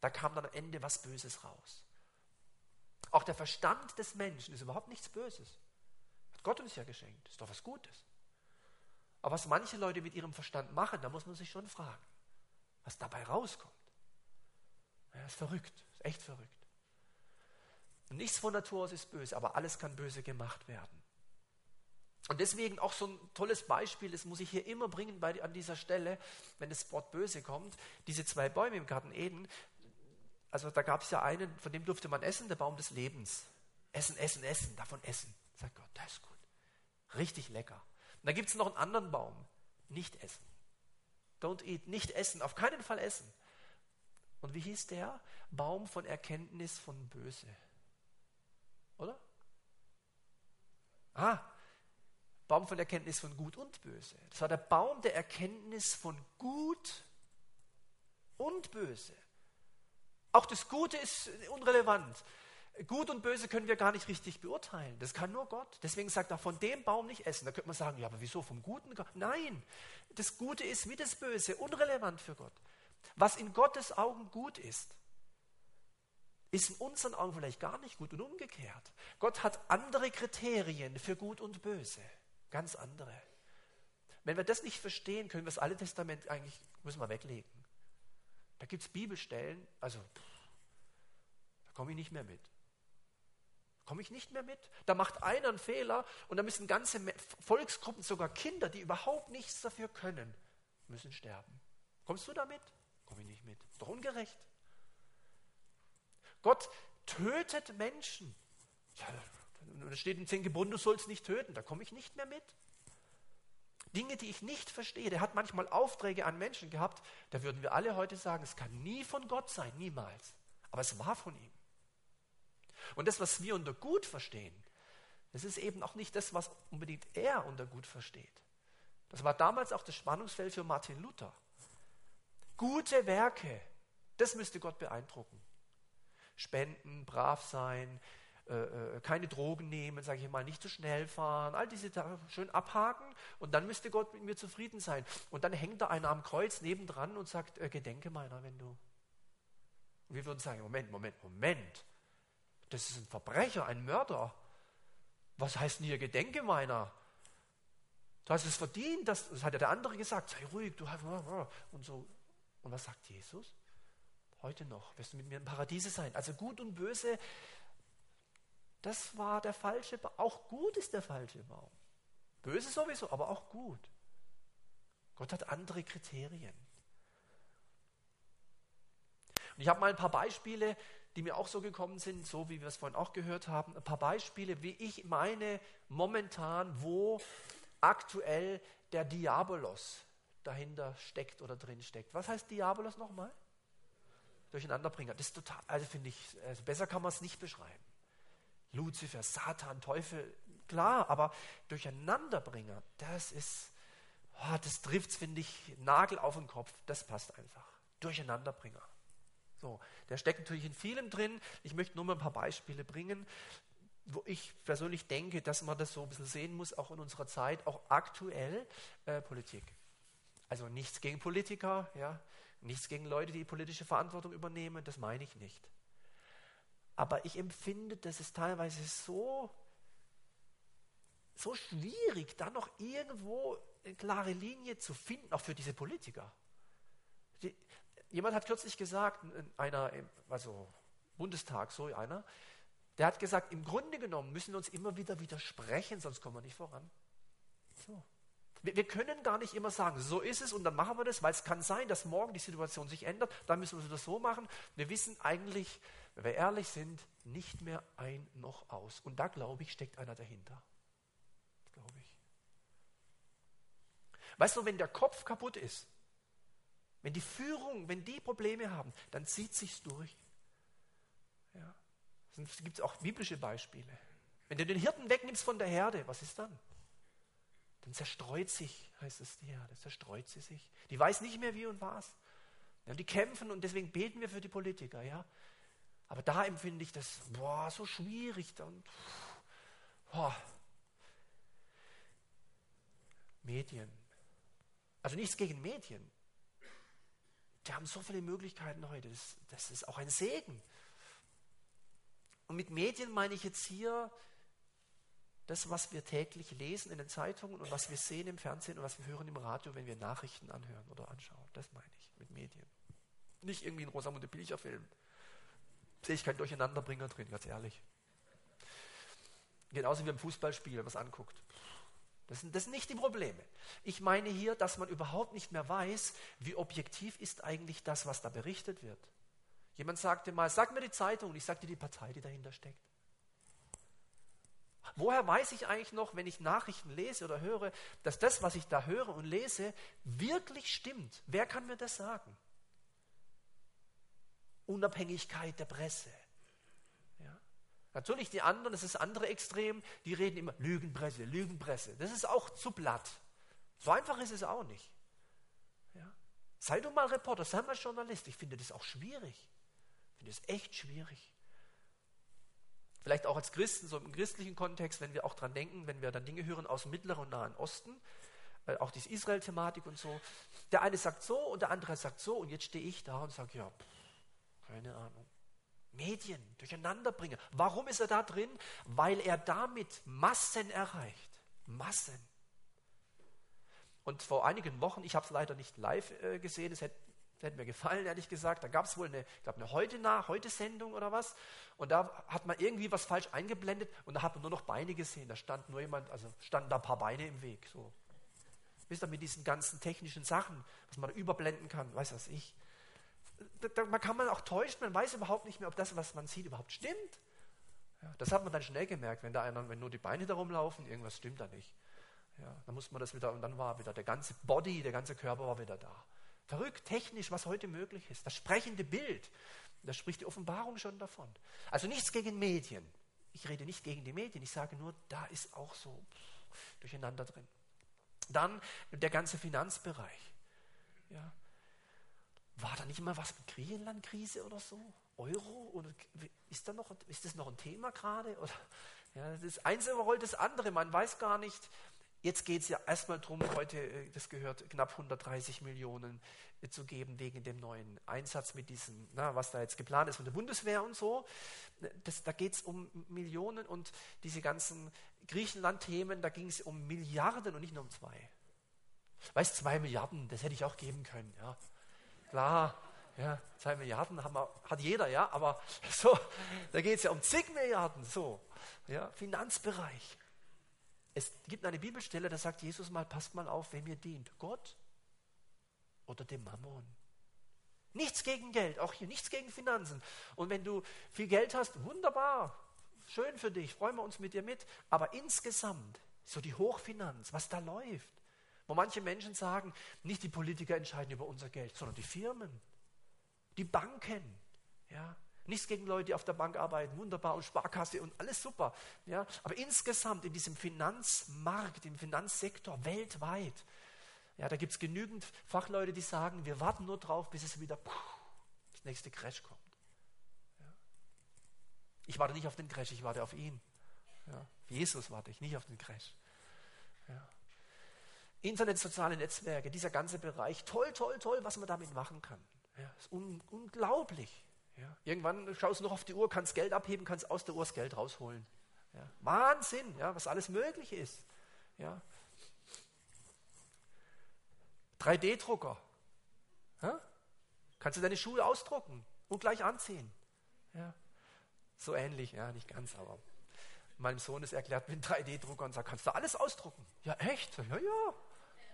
da kam dann am Ende was Böses raus. Auch der Verstand des Menschen ist überhaupt nichts Böses. Hat Gott uns ja geschenkt. Ist doch was Gutes. Aber was manche Leute mit ihrem Verstand machen, da muss man sich schon fragen, was dabei rauskommt. Ja, ist verrückt. Ist echt verrückt. Nichts von Natur aus ist böse, aber alles kann böse gemacht werden. Und deswegen auch so ein tolles Beispiel, das muss ich hier immer bringen bei, an dieser Stelle, wenn das Wort böse kommt. Diese zwei Bäume im Garten Eden, also da gab es ja einen, von dem durfte man essen, der Baum des Lebens. Essen, essen, essen, davon essen. Sagt Gott, das ist gut. Richtig lecker. Und da gibt es noch einen anderen Baum. Nicht essen. Don't eat, nicht essen, auf keinen Fall essen. Und wie hieß der? Baum von Erkenntnis von Böse. Oder? Ah, Baum von Erkenntnis von Gut und Böse. Das war der Baum der Erkenntnis von Gut und Böse. Auch das Gute ist unrelevant. Gut und Böse können wir gar nicht richtig beurteilen. Das kann nur Gott. Deswegen sagt er, von dem Baum nicht essen. Da könnte man sagen, ja, aber wieso vom Guten? Nein, das Gute ist wie das Böse, unrelevant für Gott. Was in Gottes Augen gut ist, ist in unseren Augen vielleicht gar nicht gut und umgekehrt. Gott hat andere Kriterien für gut und böse, ganz andere. Wenn wir das nicht verstehen, können wir das Alte Testament eigentlich, müssen wir weglegen. Da gibt es Bibelstellen, also da komme ich nicht mehr mit. Komme ich nicht mehr mit? Da macht einer einen Fehler und da müssen ganze Volksgruppen, sogar Kinder, die überhaupt nichts dafür können, müssen sterben. Kommst du damit? Komme ich nicht mit. Doch ungerecht. Gott tötet Menschen. Da steht in zehn Geboten, du sollst nicht töten. Da komme ich nicht mehr mit. Dinge, die ich nicht verstehe. Der hat manchmal Aufträge an Menschen gehabt, da würden wir alle heute sagen, es kann nie von Gott sein, niemals. Aber es war von ihm. Und das, was wir unter gut verstehen, das ist eben auch nicht das, was unbedingt er unter gut versteht. Das war damals auch das Spannungsfeld für Martin Luther. Gute Werke, das müsste Gott beeindrucken. Spenden, brav sein, äh, äh keine Drogen nehmen, sage ich mal, nicht zu schnell fahren, all diese Sachen schön abhaken und dann müsste Gott mit mir zufrieden sein. Und dann hängt da einer am Kreuz nebendran und sagt, äh, gedenke meiner, wenn du. Und wir würden sagen, Moment, Moment, Moment. Das ist ein Verbrecher, ein Mörder. Was heißt denn hier Gedenke meiner? Du hast es verdient, das, das hat ja der andere gesagt, sei ruhig, du hast und so. Und was sagt Jesus? Heute noch wirst du mit mir im Paradiese sein. Also gut und böse, das war der falsche Baum. Auch gut ist der falsche Baum. Böse sowieso, aber auch gut. Gott hat andere Kriterien. Und ich habe mal ein paar Beispiele die mir auch so gekommen sind, so wie wir es vorhin auch gehört haben, ein paar Beispiele, wie ich meine momentan, wo aktuell der Diabolos dahinter steckt oder drin steckt. Was heißt Diabolos nochmal? Durcheinanderbringer. Das ist total, also finde ich, also besser kann man es nicht beschreiben. Luzifer, Satan, Teufel, klar, aber Durcheinanderbringer, das ist, oh, das trifft, finde ich, Nagel auf den Kopf. Das passt einfach. Durcheinanderbringer. So, der steckt natürlich in vielem drin. Ich möchte nur mal ein paar Beispiele bringen, wo ich persönlich denke, dass man das so ein bisschen sehen muss, auch in unserer Zeit, auch aktuell äh, Politik. Also nichts gegen Politiker, ja, nichts gegen Leute, die politische Verantwortung übernehmen, das meine ich nicht. Aber ich empfinde, dass es teilweise so, so schwierig, da noch irgendwo eine klare Linie zu finden, auch für diese Politiker. Die, jemand hat kürzlich gesagt, einer, also Bundestag, so einer, der hat gesagt, im Grunde genommen müssen wir uns immer wieder widersprechen, sonst kommen wir nicht voran. So. Wir, können gar nicht immer sagen, so ist es und dann machen wir das, weil es kann sein, dass morgen die Situation sich ändert, dann müssen wir das so machen. Wir wissen eigentlich, wenn wir ehrlich sind, nicht mehr ein noch aus. Und da, glaube ich, steckt einer dahinter. Glaube ich. Weißt du, wenn der Kopf kaputt ist, wenn die Führung, wenn die Probleme haben, dann zieht sich's durch. Ja. Es gibt auch biblische Beispiele. Wenn du den Hirten wegnimmst von der Herde, was ist dann? Dann zerstreut sich, heißt es die Herde, zerstreut sie sich. Die weiß nicht mehr wie und was. Ja, die kämpfen und deswegen beten wir für die Politiker, ja. Aber da empfinde ich das, boah, so schwierig. Und, boah. Medien. Also nichts gegen Medien. Die haben so viele Möglichkeiten heute. Das, das ist auch ein Segen. Und mit Medien meine ich jetzt hier das, was wir täglich lesen in den Zeitungen und was wir sehen im Fernsehen und was wir hören im Radio, wenn wir Nachrichten anhören oder anschauen. Das meine ich mit Medien. Nicht irgendwie ein Rosamunde Pilcher-Film. Sehe ich keinen Durcheinanderbringer drin, ganz ehrlich. Genauso wie im Fußballspiel, wenn man es anguckt. Das sind, das sind nicht die Probleme. Ich meine hier, dass man überhaupt nicht mehr weiß, wie objektiv ist eigentlich das, was da berichtet wird. Jemand sagte mal, sag mir die Zeitung, und ich sagte die Partei, die dahinter steckt. Woher weiß ich eigentlich noch, wenn ich Nachrichten lese oder höre, dass das, was ich da höre und lese, wirklich stimmt? Wer kann mir das sagen? Unabhängigkeit der Presse. Natürlich die anderen, das ist das andere Extrem, die reden immer Lügenpresse, Lügenpresse. Das ist auch zu platt. So einfach ist es auch nicht. Ja? Sei du mal Reporter, sei mal Journalist. Ich finde das auch schwierig. Ich finde es echt schwierig. Vielleicht auch als Christen, so im christlichen Kontext, wenn wir auch dran denken, wenn wir dann Dinge hören aus dem Mittleren und Nahen Osten, äh, auch diese Israel-Thematik und so. Der eine sagt so und der andere sagt so und jetzt stehe ich da und sage, ja, pff, keine Ahnung. Medien, Durcheinanderbringer. Warum ist er da drin? Weil er damit Massen erreicht. Massen. Und vor einigen Wochen, ich habe es leider nicht live äh, gesehen, es hätte, hätte, mir gefallen, ehrlich gesagt, da gab es wohl eine, ich glaube, eine heute nach, heute Sendung oder was. Und da hat man irgendwie was falsch eingeblendet und da hat man nur noch Beine gesehen. Da stand nur jemand, also standen da ein paar Beine im Weg. So. Wisst ihr, mit diesen ganzen technischen Sachen, was man da überblenden kann, weiß was ich. Da, da, man kann man auch täuschen, man weiß überhaupt nicht mehr, ob das, was man sieht, überhaupt stimmt. Ja, das hat man dann schnell gemerkt, wenn da einer, wenn nur die Beine darum laufen, irgendwas stimmt da nicht. Ja, dann muss man das wieder, und dann war wieder der ganze Body, der ganze Körper war wieder da. Verrückt, technisch, was heute möglich ist. Das sprechende Bild, da spricht die Offenbarung schon davon. Also nichts gegen Medien. Ich rede nicht gegen die Medien, ich sage nur, da ist auch so durcheinander drin. Dann der ganze Finanzbereich. Ja. War da nicht immer was mit Griechenland-Krise oder so? Euro? Oder ist, da noch, ist das noch ein Thema gerade? ja, das eine überrollt das andere. Man weiß gar nicht, Jetzt geht es ja erstmal darum, heute, äh, das gehört, knapp 130 Millionen äh, zu geben wegen dem neuen Einsatz mit diesem, na, was da jetzt geplant ist von der Bundeswehr und so. Das, da geht es um Millionen und diese ganzen Griechenland-Themen, da ging es um Milliarden und nicht nur um zwei. Weißt zwei Milliarden, das hätte ich auch geben können, ja. Klar, ja, zwei Milliarden wir, hat jeder, ja, aber so, da geht es ja um zig Milliarden, so, ja, Finanzbereich. Es gibt eine Bibelstelle, da sagt Jesus mal, passt mal auf, wem ihr dient. Gott oder dem Mammon. Nichts gegen Geld, auch hier nichts gegen Finanzen. Und wenn du viel Geld hast, wunderbar, schön für dich, freuen wir uns mit dir mit. Aber insgesamt, so die Hochfinanz, was da läuft, wo manche Menschen sagen, nicht die Politiker entscheiden über unser Geld, sondern die Firmen, die Banken, ja, Nichts gegen Leute, die auf der Bank arbeiten, wunderbar und Sparkasse und alles super. Ja? Aber insgesamt in diesem Finanzmarkt, im Finanzsektor weltweit, ja, da gibt es genügend Fachleute, die sagen, wir warten nur drauf, bis es wieder puh, das nächste Crash kommt. Ja? Ich warte nicht auf den Crash, ich warte auf ihn. Ja? Jesus warte ich, nicht auf den Crash. Ja? Internet, soziale Netzwerke, dieser ganze Bereich, toll, toll, toll, was man damit machen kann. Ja, ist un unglaublich. Ja, irgendwann schaust du noch auf die Uhr, kannst Geld abheben, kannst aus der Uhr das Geld rausholen. Ja, Wahnsinn, ja, was alles möglich ist. Ja. 3D-Drucker. Ja? Kannst du deine Schuhe ausdrucken und gleich anziehen. Ja. So ähnlich, ja, nicht ganz, aber meinem Sohn ist erklärt mit 3D-Drucker und sagt, kannst du alles ausdrucken? Ja, echt? Ja, ja.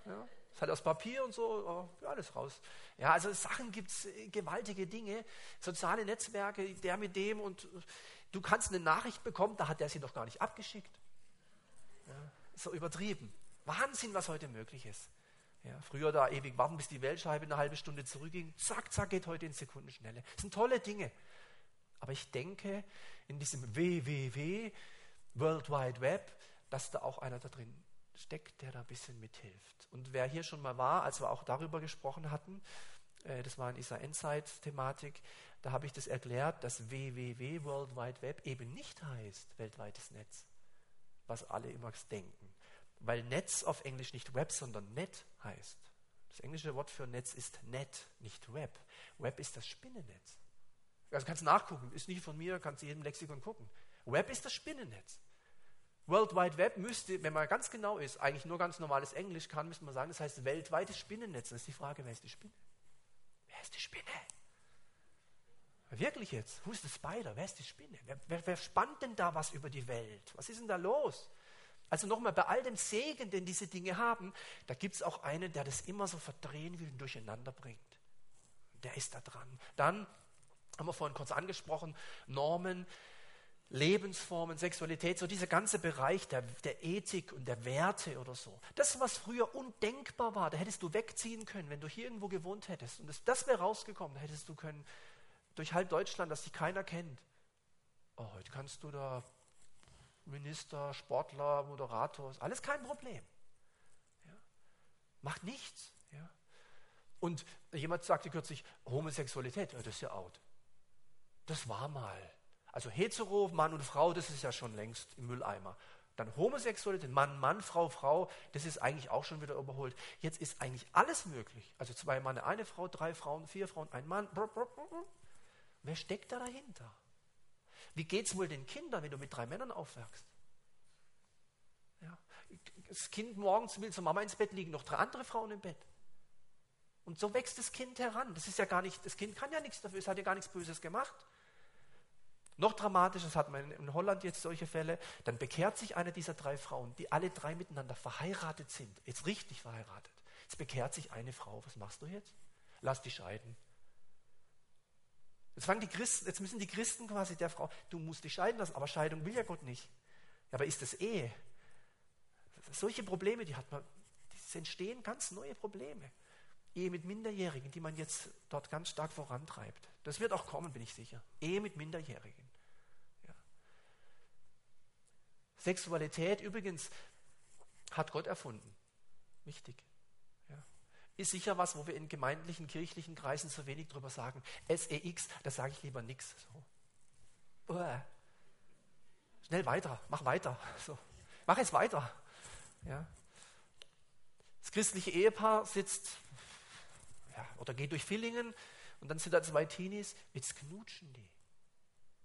ja. Ist halt aus Papier und so, oh, alles raus. Ja, also Sachen gibt es, äh, gewaltige Dinge, soziale Netzwerke, der mit dem und du kannst eine Nachricht bekommen, da hat der sie doch gar nicht abgeschickt. Ja, so übertrieben. Wahnsinn, was heute möglich ist. Ja, früher da ewig warten, bis die Weltscheibe eine halbe Stunde zurückging. Zack, zack, geht heute in Sekundenschnelle. Das sind tolle Dinge. Aber ich denke, in diesem WWW, World Wide Web, dass da auch einer da drin steckt, der da ein bisschen mithilft. Und wer hier schon mal war, als wir auch darüber gesprochen hatten, äh, das war in dieser Endzeit-Thematik, da habe ich das erklärt, dass WWW, World Wide Web, eben nicht heißt weltweites Netz, was alle immer denken. Weil Netz auf Englisch nicht Web, sondern Net heißt. Das englische Wort für Netz ist Net, nicht Web. Web ist das Spinnennetz. Also kannst nachgucken, ist nicht von mir, kannst jedem Lexikon gucken. Web ist das Spinnennetz. World Wide Web müsste, wenn man ganz genau ist, eigentlich nur ganz normales Englisch kann, müsste man sagen, das heißt weltweites Spinnennetz. Das ist die Frage, wer ist die Spinne? Wer ist die Spinne? Wirklich jetzt? Who is the spider? Wer ist die Spinne? Wer, wer, wer spannt denn da was über die Welt? Was ist denn da los? Also nochmal, bei all dem Segen, den diese Dinge haben, da gibt es auch einen, der das immer so verdrehen will und durcheinander bringt. Der ist da dran. Dann haben wir vorhin kurz angesprochen, Normen, Lebensformen, Sexualität, so dieser ganze Bereich der, der Ethik und der Werte oder so. Das, was früher undenkbar war, da hättest du wegziehen können, wenn du hier irgendwo gewohnt hättest. Und das, das wäre rausgekommen, da hättest du können, durch halb Deutschland, dass dich keiner kennt. Oh, heute kannst du da Minister, Sportler, Moderator, alles kein Problem. Ja? Macht nichts. Ja? Und jemand sagte kürzlich, Homosexualität, das ist ja out. Das war mal. Also hetero, Mann und Frau, das ist ja schon längst im Mülleimer. Dann Homosexualität, Mann, Mann, Frau, Frau, das ist eigentlich auch schon wieder überholt. Jetzt ist eigentlich alles möglich. Also zwei Männer, eine Frau, drei Frauen, vier Frauen, ein Mann. Wer steckt da dahinter? Wie geht es wohl den Kindern, wenn du mit drei Männern aufwachst? Ja. Das Kind morgens will zur Mama ins Bett liegen, noch drei andere Frauen im Bett. Und so wächst das Kind heran. Das ist ja gar nicht, das Kind kann ja nichts dafür, es hat ja gar nichts Böses gemacht. Noch dramatischer, das hat man in Holland jetzt solche Fälle, dann bekehrt sich eine dieser drei Frauen, die alle drei miteinander verheiratet sind, jetzt richtig verheiratet. Jetzt bekehrt sich eine Frau. Was machst du jetzt? Lass die scheiden. Jetzt, fangen die Christen, jetzt müssen die Christen quasi der Frau, du musst dich scheiden lassen, aber Scheidung will ja Gott nicht. Ja, aber ist das Ehe? Solche Probleme, die hat man, es entstehen ganz neue Probleme. Ehe mit Minderjährigen, die man jetzt dort ganz stark vorantreibt. Das wird auch kommen, bin ich sicher. Ehe mit Minderjährigen. Ja. Sexualität übrigens hat Gott erfunden. Wichtig. Ja. Ist sicher was, wo wir in gemeindlichen, kirchlichen Kreisen so wenig drüber sagen. SEX, da sage ich lieber nichts. So. Schnell weiter, mach weiter. So. Mach jetzt weiter. Ja. Das christliche Ehepaar sitzt ja, oder geht durch Villingen und dann sind da zwei Teenies, jetzt knutschen die.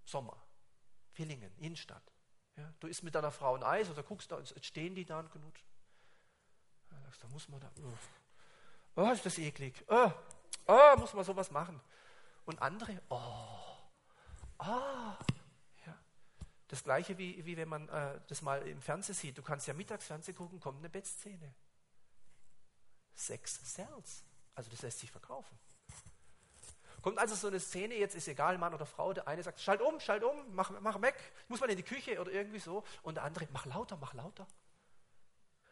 Sommer, Villingen, Innenstadt. Ja, du isst mit deiner Frau ein Eis oder guckst da, jetzt stehen die da und knutschen. Da muss man da, oh, oh ist das eklig. Oh, oh, muss man sowas machen. Und andere, oh, ah, ja. Das gleiche wie, wie wenn man äh, das mal im Fernsehen sieht. Du kannst ja mittags Fernsehen gucken, kommt eine Bettszene. Sex sells. Also das lässt sich verkaufen. Kommt also so eine Szene, jetzt ist egal, Mann oder Frau, der eine sagt, schalt um, schalt um, mach, mach weg, muss man in die Küche oder irgendwie so. Und der andere, mach lauter, mach lauter.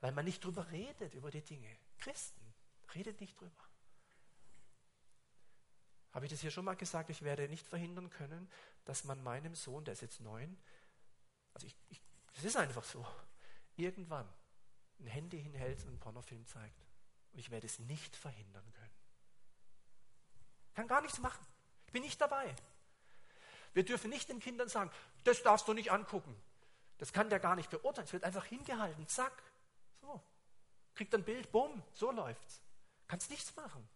Weil man nicht drüber redet, über die Dinge. Christen, redet nicht drüber. Habe ich das hier schon mal gesagt, ich werde nicht verhindern können, dass man meinem Sohn, der ist jetzt neun, also ich, das ist einfach so, irgendwann ein Handy hinhält und einen Pornofilm zeigt. Und ich werde es nicht verhindern können. Kann gar nichts machen. Ich bin nicht dabei. Wir dürfen nicht den Kindern sagen, das darfst du nicht angucken. Das kann der gar nicht beurteilen. Es wird einfach hingehalten. Zack. So. Kriegt ein Bild, bumm, so läuft's. Kannst nichts machen.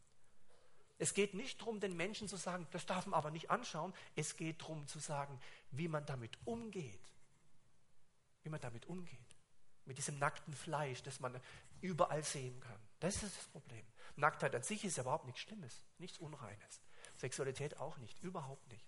Es geht nicht darum, den Menschen zu sagen, das darf man aber nicht anschauen. Es geht darum zu sagen, wie man damit umgeht. Wie man damit umgeht. Mit diesem nackten Fleisch, das man überall sehen kann. Das ist das Problem. Nacktheit an sich ist ja überhaupt nichts Schlimmes, nichts Unreines. Sexualität auch nicht, überhaupt nicht.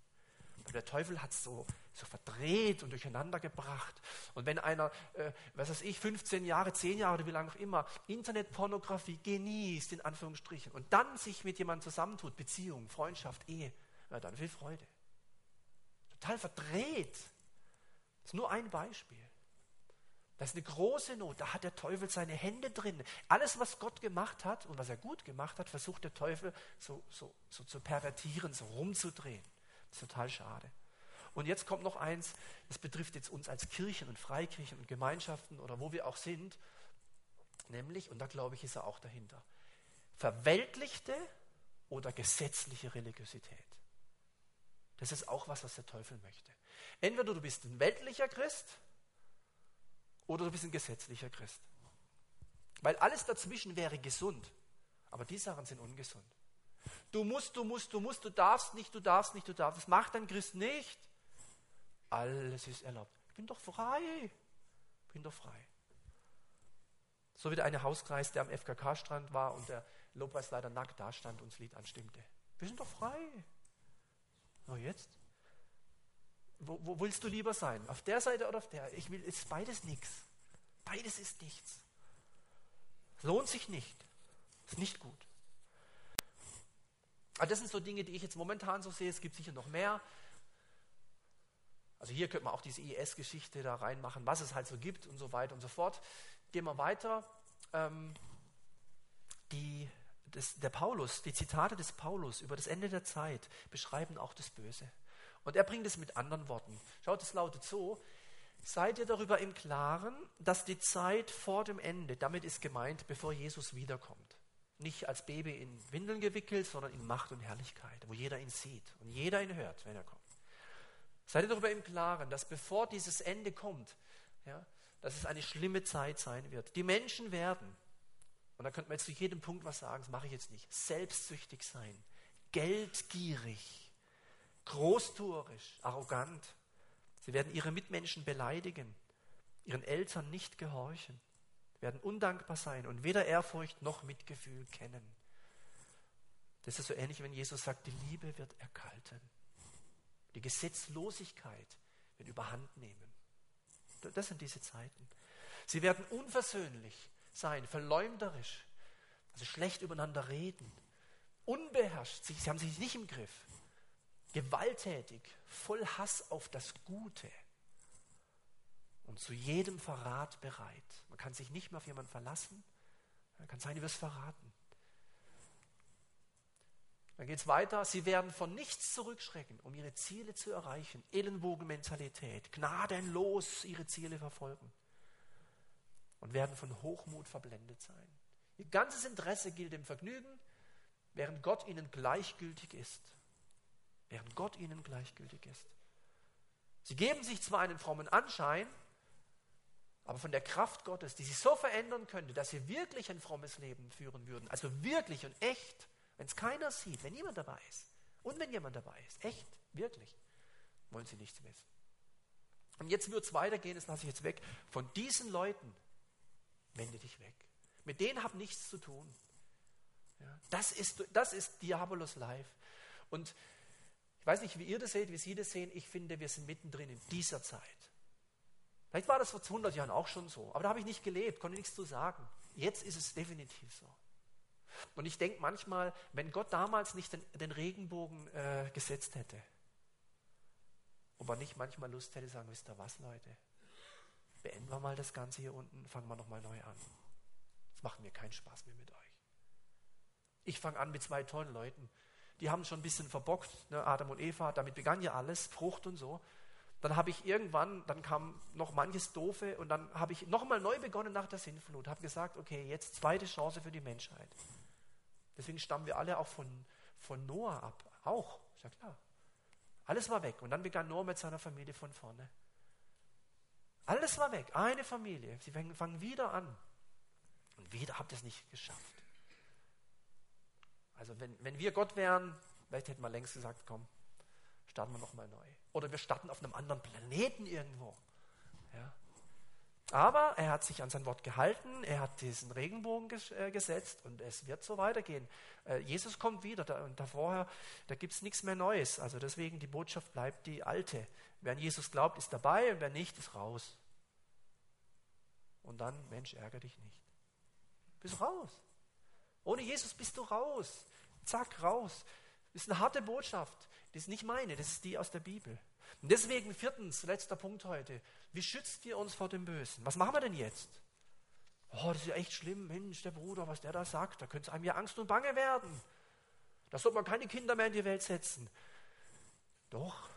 Aber der Teufel hat es so, so verdreht und durcheinander gebracht. Und wenn einer, äh, was weiß ich, 15 Jahre, 10 Jahre oder wie lange auch immer, Internetpornografie genießt, in Anführungsstrichen, und dann sich mit jemandem zusammentut, Beziehung, Freundschaft, Ehe, na dann viel Freude. Total verdreht. Das ist nur ein Beispiel. Das ist eine große Not. Da hat der Teufel seine Hände drin. Alles, was Gott gemacht hat und was er gut gemacht hat, versucht der Teufel so, so, so zu pervertieren, so rumzudrehen. Das ist total schade. Und jetzt kommt noch eins, das betrifft jetzt uns als Kirchen und Freikirchen und Gemeinschaften oder wo wir auch sind, nämlich, und da glaube ich, ist er auch dahinter, verweltlichte oder gesetzliche Religiosität. Das ist auch was, was der Teufel möchte. Entweder du bist ein weltlicher Christ, oder du bist ein gesetzlicher Christ. Weil alles dazwischen wäre gesund, aber die Sachen sind ungesund. Du musst, du musst, du musst, du darfst nicht, du darfst nicht, du darfst. Das macht ein Christ nicht. Alles ist erlaubt. Ich bin doch frei. Ich bin doch frei. So wie der eine Hauskreis, der am FKK-Strand war und der Lobpreisleiter nackt da stand und das Lied anstimmte. Wir sind doch frei. Na jetzt? Wo, wo, willst du lieber sein? Auf der Seite oder auf der? Ich will, ist beides nichts. Beides ist nichts. Lohnt sich nicht. Ist nicht gut. Aber das sind so Dinge, die ich jetzt momentan so sehe. Es gibt sicher noch mehr. Also hier könnte man auch diese IS-Geschichte da reinmachen, was es halt so gibt und so weiter und so fort. Gehen wir weiter. Ähm, die, das, der Paulus, die Zitate des Paulus über das Ende der Zeit beschreiben auch das Böse. Und er bringt es mit anderen Worten. Schaut, es lautet so, seid ihr darüber im Klaren, dass die Zeit vor dem Ende, damit ist gemeint, bevor Jesus wiederkommt, nicht als Baby in Windeln gewickelt, sondern in Macht und Herrlichkeit, wo jeder ihn sieht und jeder ihn hört, wenn er kommt. Seid ihr darüber im Klaren, dass bevor dieses Ende kommt, ja, dass es eine schlimme Zeit sein wird. Die Menschen werden, und da könnte man jetzt zu jedem Punkt was sagen, das mache ich jetzt nicht, selbstsüchtig sein, geldgierig, großtuerisch, arrogant, Sie werden ihre Mitmenschen beleidigen, ihren Eltern nicht gehorchen, werden undankbar sein und weder Ehrfurcht noch Mitgefühl kennen. Das ist so ähnlich, wenn Jesus sagt, die Liebe wird erkalten. Die Gesetzlosigkeit wird überhand nehmen. Das sind diese Zeiten. Sie werden unversöhnlich sein, verleumderisch, also schlecht übereinander reden, unbeherrscht, sie haben sich nicht im Griff, gewalttätig, voll Hass auf das Gute und zu jedem Verrat bereit. Man kann sich nicht mehr auf jemanden verlassen, man kann sein, du wirst verraten. Dann geht es weiter. Sie werden von nichts zurückschrecken, um ihre Ziele zu erreichen. Ellenbogenmentalität, gnadenlos ihre Ziele verfolgen. Und werden von Hochmut verblendet sein. Ihr ganzes Interesse gilt dem Vergnügen, während Gott ihnen gleichgültig ist. Während Gott ihnen gleichgültig ist. Sie geben sich zwar einen frommen Anschein, aber von der Kraft Gottes, die sie so verändern könnte, dass sie wirklich ein frommes Leben führen würden, also wirklich und echt, wenn es keiner sieht, wenn niemand dabei ist und wenn jemand dabei ist, echt, wirklich, wollen sie nichts wissen. Und jetzt wird es weitergehen, das lasse ich jetzt weg. Von diesen Leuten wende dich weg. Mit denen hab nichts zu tun. Ja, das, ist, das ist Diabolos Life. Und ich weiß nicht, wie ihr das seht, wie Sie das sehen. Ich finde, wir sind mittendrin in dieser Zeit. Vielleicht war das vor 200 Jahren auch schon so, aber da habe ich nicht gelebt, konnte nichts zu sagen. Jetzt ist es definitiv so. Und ich denke manchmal, wenn Gott damals nicht den, den Regenbogen äh, gesetzt hätte, ob er nicht manchmal Lust hätte, sagen, wisst ihr was, Leute, beenden wir mal das Ganze hier unten, fangen wir nochmal neu an. Es macht mir keinen Spaß mehr mit euch. Ich fange an mit zwei tollen Leuten, die haben schon ein bisschen verbockt, ne, Adam und Eva, damit begann ja alles, Frucht und so. Dann habe ich irgendwann, dann kam noch manches Doofe und dann habe ich nochmal neu begonnen nach der Sinnflut, habe gesagt, okay, jetzt zweite Chance für die Menschheit. Deswegen stammen wir alle auch von, von Noah ab. Auch, ist ja klar. Alles war weg. Und dann begann Noah mit seiner Familie von vorne. Alles war weg. Eine Familie. Sie fangen wieder an. Und wieder habt ihr es nicht geschafft. Also wenn, wenn wir Gott wären, vielleicht hätten wir längst gesagt, komm, starten wir nochmal neu. Oder wir starten auf einem anderen Planeten irgendwo. Ja. Aber er hat sich an sein Wort gehalten, er hat diesen Regenbogen ges äh, gesetzt und es wird so weitergehen. Äh, Jesus kommt wieder da, und davor, da gibt es nichts mehr Neues. Also deswegen die Botschaft bleibt die alte. Wer an Jesus glaubt, ist dabei und wer nicht, ist raus. Und dann, Mensch, ärgere dich nicht. Bist raus. Ohne Jesus bist du raus. Zack, raus. Das ist eine harte Botschaft. Das ist nicht meine, das ist die aus der Bibel. Und deswegen viertens, letzter Punkt heute. Wie schützt ihr uns vor dem Bösen? Was machen wir denn jetzt? Oh, das ist ja echt schlimm, Mensch, der Bruder, was der da sagt, da könnte es einem ja Angst und Bange werden. Da sollte man keine Kinder mehr in die Welt setzen. Doch.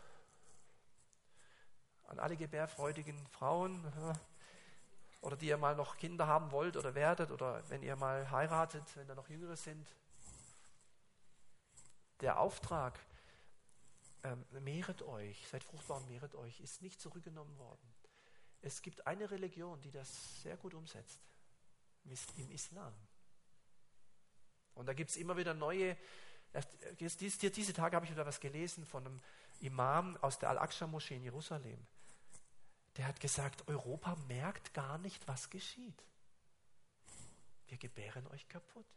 An alle gebärfreudigen Frauen oder die ihr mal noch Kinder haben wollt oder werdet oder wenn ihr mal heiratet, wenn da noch Jüngere sind. Der Auftrag, ähm, mehret euch, seid fruchtbar und mehret euch, ist nicht zurückgenommen worden. Es gibt eine Religion, die das sehr gut umsetzt, im Islam. Und da gibt es immer wieder neue, diese, diese Tage habe ich wieder was gelesen von einem Imam aus der Al-Aqsa-Moschee in Jerusalem. Der hat gesagt, Europa merkt gar nicht, was geschieht. Wir gebären euch kaputt.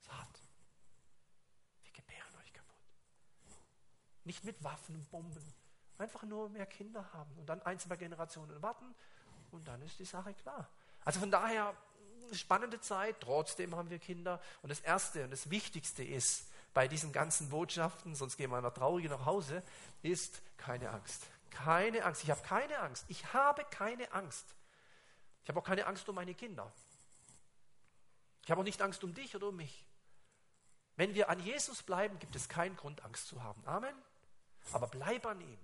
Saat. Wir gebären euch kaputt. Nicht mit Waffen und Bomben, Einfach nur mehr Kinder haben und dann ein, zwei Generationen warten und dann ist die Sache klar. Also von daher, spannende Zeit, trotzdem haben wir Kinder. Und das Erste und das Wichtigste ist bei diesen ganzen Botschaften, sonst gehen wir noch traurig nach Hause, ist keine Angst. Keine Angst. Ich habe keine Angst. Ich habe keine Angst. Ich habe auch keine Angst um meine Kinder. Ich habe auch nicht Angst um dich oder um mich. Wenn wir an Jesus bleiben, gibt es keinen Grund, Angst zu haben. Amen. Aber bleib an ihm.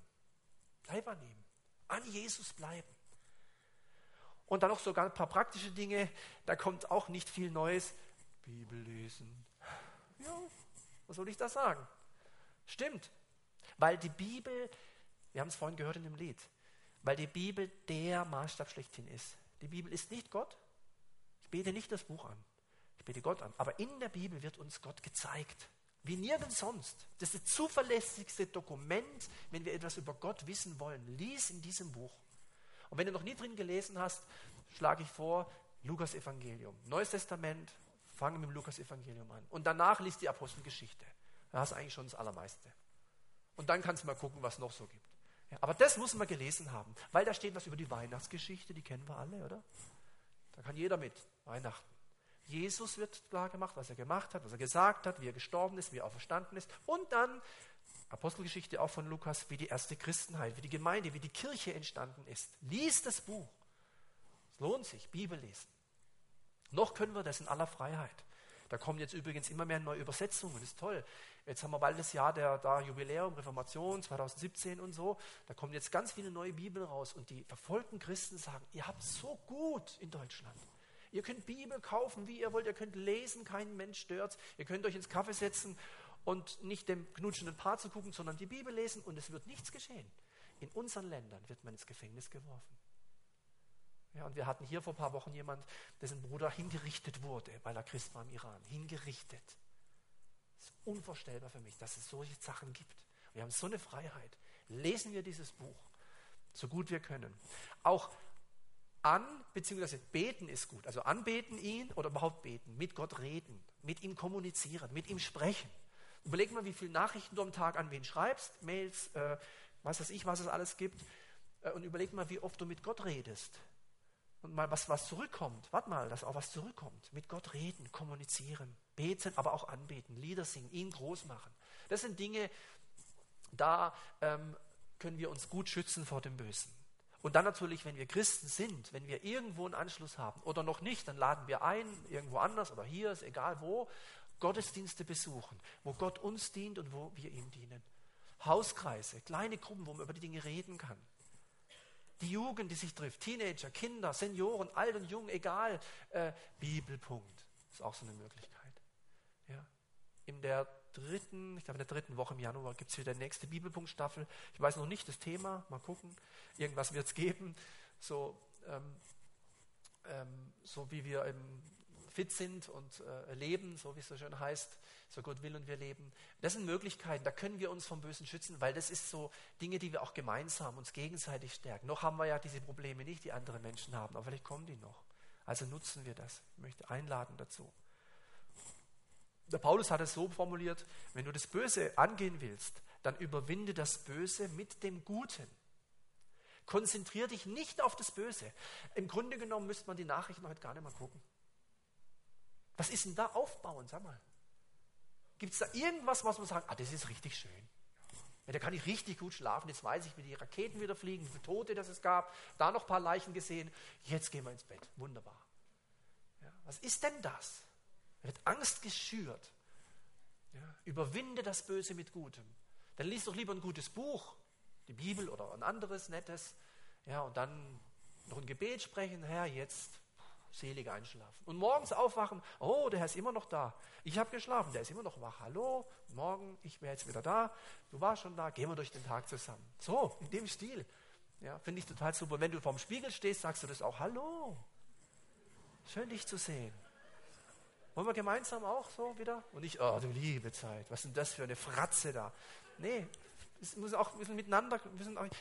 Bleib an ihm. An Jesus bleiben. Und dann noch sogar ein paar praktische Dinge. Da kommt auch nicht viel Neues. Bibel lesen. Ja, was soll ich da sagen? Stimmt. Weil die Bibel, wir haben es vorhin gehört in dem Lied, weil die Bibel der Maßstab schlechthin ist. Die Bibel ist nicht Gott. Ich bete nicht das Buch an. Ich bete Gott an. Aber in der Bibel wird uns Gott gezeigt. Wie nirgends sonst. Das ist das zuverlässigste Dokument, wenn wir etwas über Gott wissen wollen. Lies in diesem Buch. Und wenn du noch nie drin gelesen hast, schlage ich vor, Lukas Evangelium. Neues Testament, fange mit dem Lukas Evangelium an. Und danach liest die Apostelgeschichte. Da hast du eigentlich schon das Allermeiste. Und dann kannst du mal gucken, was noch so gibt. Ja, aber das muss man gelesen haben, weil da steht was über die Weihnachtsgeschichte, die kennen wir alle, oder? Da kann jeder mit. Weihnachten. Jesus wird klar gemacht, was er gemacht hat, was er gesagt hat, wie er gestorben ist, wie er auferstanden ist. Und dann Apostelgeschichte auch von Lukas, wie die erste Christenheit, wie die Gemeinde, wie die Kirche entstanden ist. Lies das Buch. Es lohnt sich, Bibel lesen. Noch können wir das in aller Freiheit. Da kommen jetzt übrigens immer mehr neue Übersetzungen, das ist toll. Jetzt haben wir bald das Jahr der da Jubiläum, Reformation 2017 und so. Da kommen jetzt ganz viele neue Bibeln raus und die verfolgten Christen sagen, ihr habt so gut in Deutschland. Ihr könnt Bibel kaufen, wie ihr wollt, ihr könnt lesen, kein Mensch stört. Ihr könnt euch ins Kaffee setzen und nicht dem knutschenden Paar zu gucken, sondern die Bibel lesen und es wird nichts geschehen. In unseren Ländern wird man ins Gefängnis geworfen. Ja, und wir hatten hier vor ein paar Wochen jemand, dessen Bruder hingerichtet wurde, weil er Christ war im Iran. Hingerichtet. Das ist unvorstellbar für mich, dass es solche Sachen gibt. Wir haben so eine Freiheit. Lesen wir dieses Buch, so gut wir können. Auch an, beziehungsweise beten ist gut. Also anbeten ihn oder überhaupt beten, mit Gott reden, mit ihm kommunizieren, mit ihm sprechen. Überleg mal, wie viele Nachrichten du am Tag an wen schreibst, Mails, äh, was weiß ich, was es alles gibt. Äh, und überleg mal, wie oft du mit Gott redest. Und mal was, was zurückkommt. Warte mal, dass auch was zurückkommt. Mit Gott reden, kommunizieren, beten, aber auch anbeten, Lieder singen, ihn groß machen. Das sind Dinge, da ähm, können wir uns gut schützen vor dem Bösen. Und dann natürlich, wenn wir Christen sind, wenn wir irgendwo einen Anschluss haben oder noch nicht, dann laden wir ein, irgendwo anders oder hier, ist egal wo, Gottesdienste besuchen, wo Gott uns dient und wo wir ihm dienen. Hauskreise, kleine Gruppen, wo man über die Dinge reden kann. Die Jugend, die sich trifft, Teenager, Kinder, Senioren, alt und jung, egal. Äh, Bibelpunkt ist auch so eine Möglichkeit. Ja. In der dritten, ich glaube in der dritten Woche im Januar gibt es wieder die nächste Bibelpunktstaffel. Ich weiß noch nicht das Thema, mal gucken. Irgendwas wird es geben. So, ähm, ähm, so wie wir eben fit sind und äh, leben, so wie es so schön heißt, so Gott will und wir leben. Das sind Möglichkeiten, da können wir uns vom Bösen schützen, weil das ist so Dinge, die wir auch gemeinsam uns gegenseitig stärken. Noch haben wir ja diese Probleme nicht, die andere Menschen haben, aber vielleicht kommen die noch. Also nutzen wir das. Ich möchte einladen dazu. Der Paulus hat es so formuliert, wenn du das Böse angehen willst, dann überwinde das Böse mit dem Guten. Konzentriere dich nicht auf das Böse. Im Grunde genommen müsste man die Nachrichten heute gar nicht mal gucken. Was ist denn da aufbauen, sag mal? Gibt es da irgendwas, was man sagt, ah, das ist richtig schön. Ja, da kann ich richtig gut schlafen. Jetzt weiß ich, wie die Raketen wieder fliegen, wie viele Tote das es gab. Da noch ein paar Leichen gesehen. Jetzt gehen wir ins Bett. Wunderbar. Ja, was ist denn das? Da wird Angst geschürt. Ja, überwinde das Böse mit Gutem. Dann liest doch lieber ein gutes Buch, die Bibel oder ein anderes nettes. Ja, und dann noch ein Gebet sprechen. Herr, jetzt selig einschlafen. Und morgens aufwachen, oh, der Herr ist immer noch da. Ich habe geschlafen, der ist immer noch wach. Hallo, morgen, ich wäre jetzt wieder da. Du warst schon da, gehen wir durch den Tag zusammen. So, in dem Stil. Ja, finde ich total super. Wenn du vorm Spiegel stehst, sagst du das auch, hallo. Schön dich zu sehen. Wollen wir gemeinsam auch so wieder? Und nicht, oh, du liebe Zeit, was ist denn das für eine Fratze da? Nee, es muss auch ein bisschen miteinander,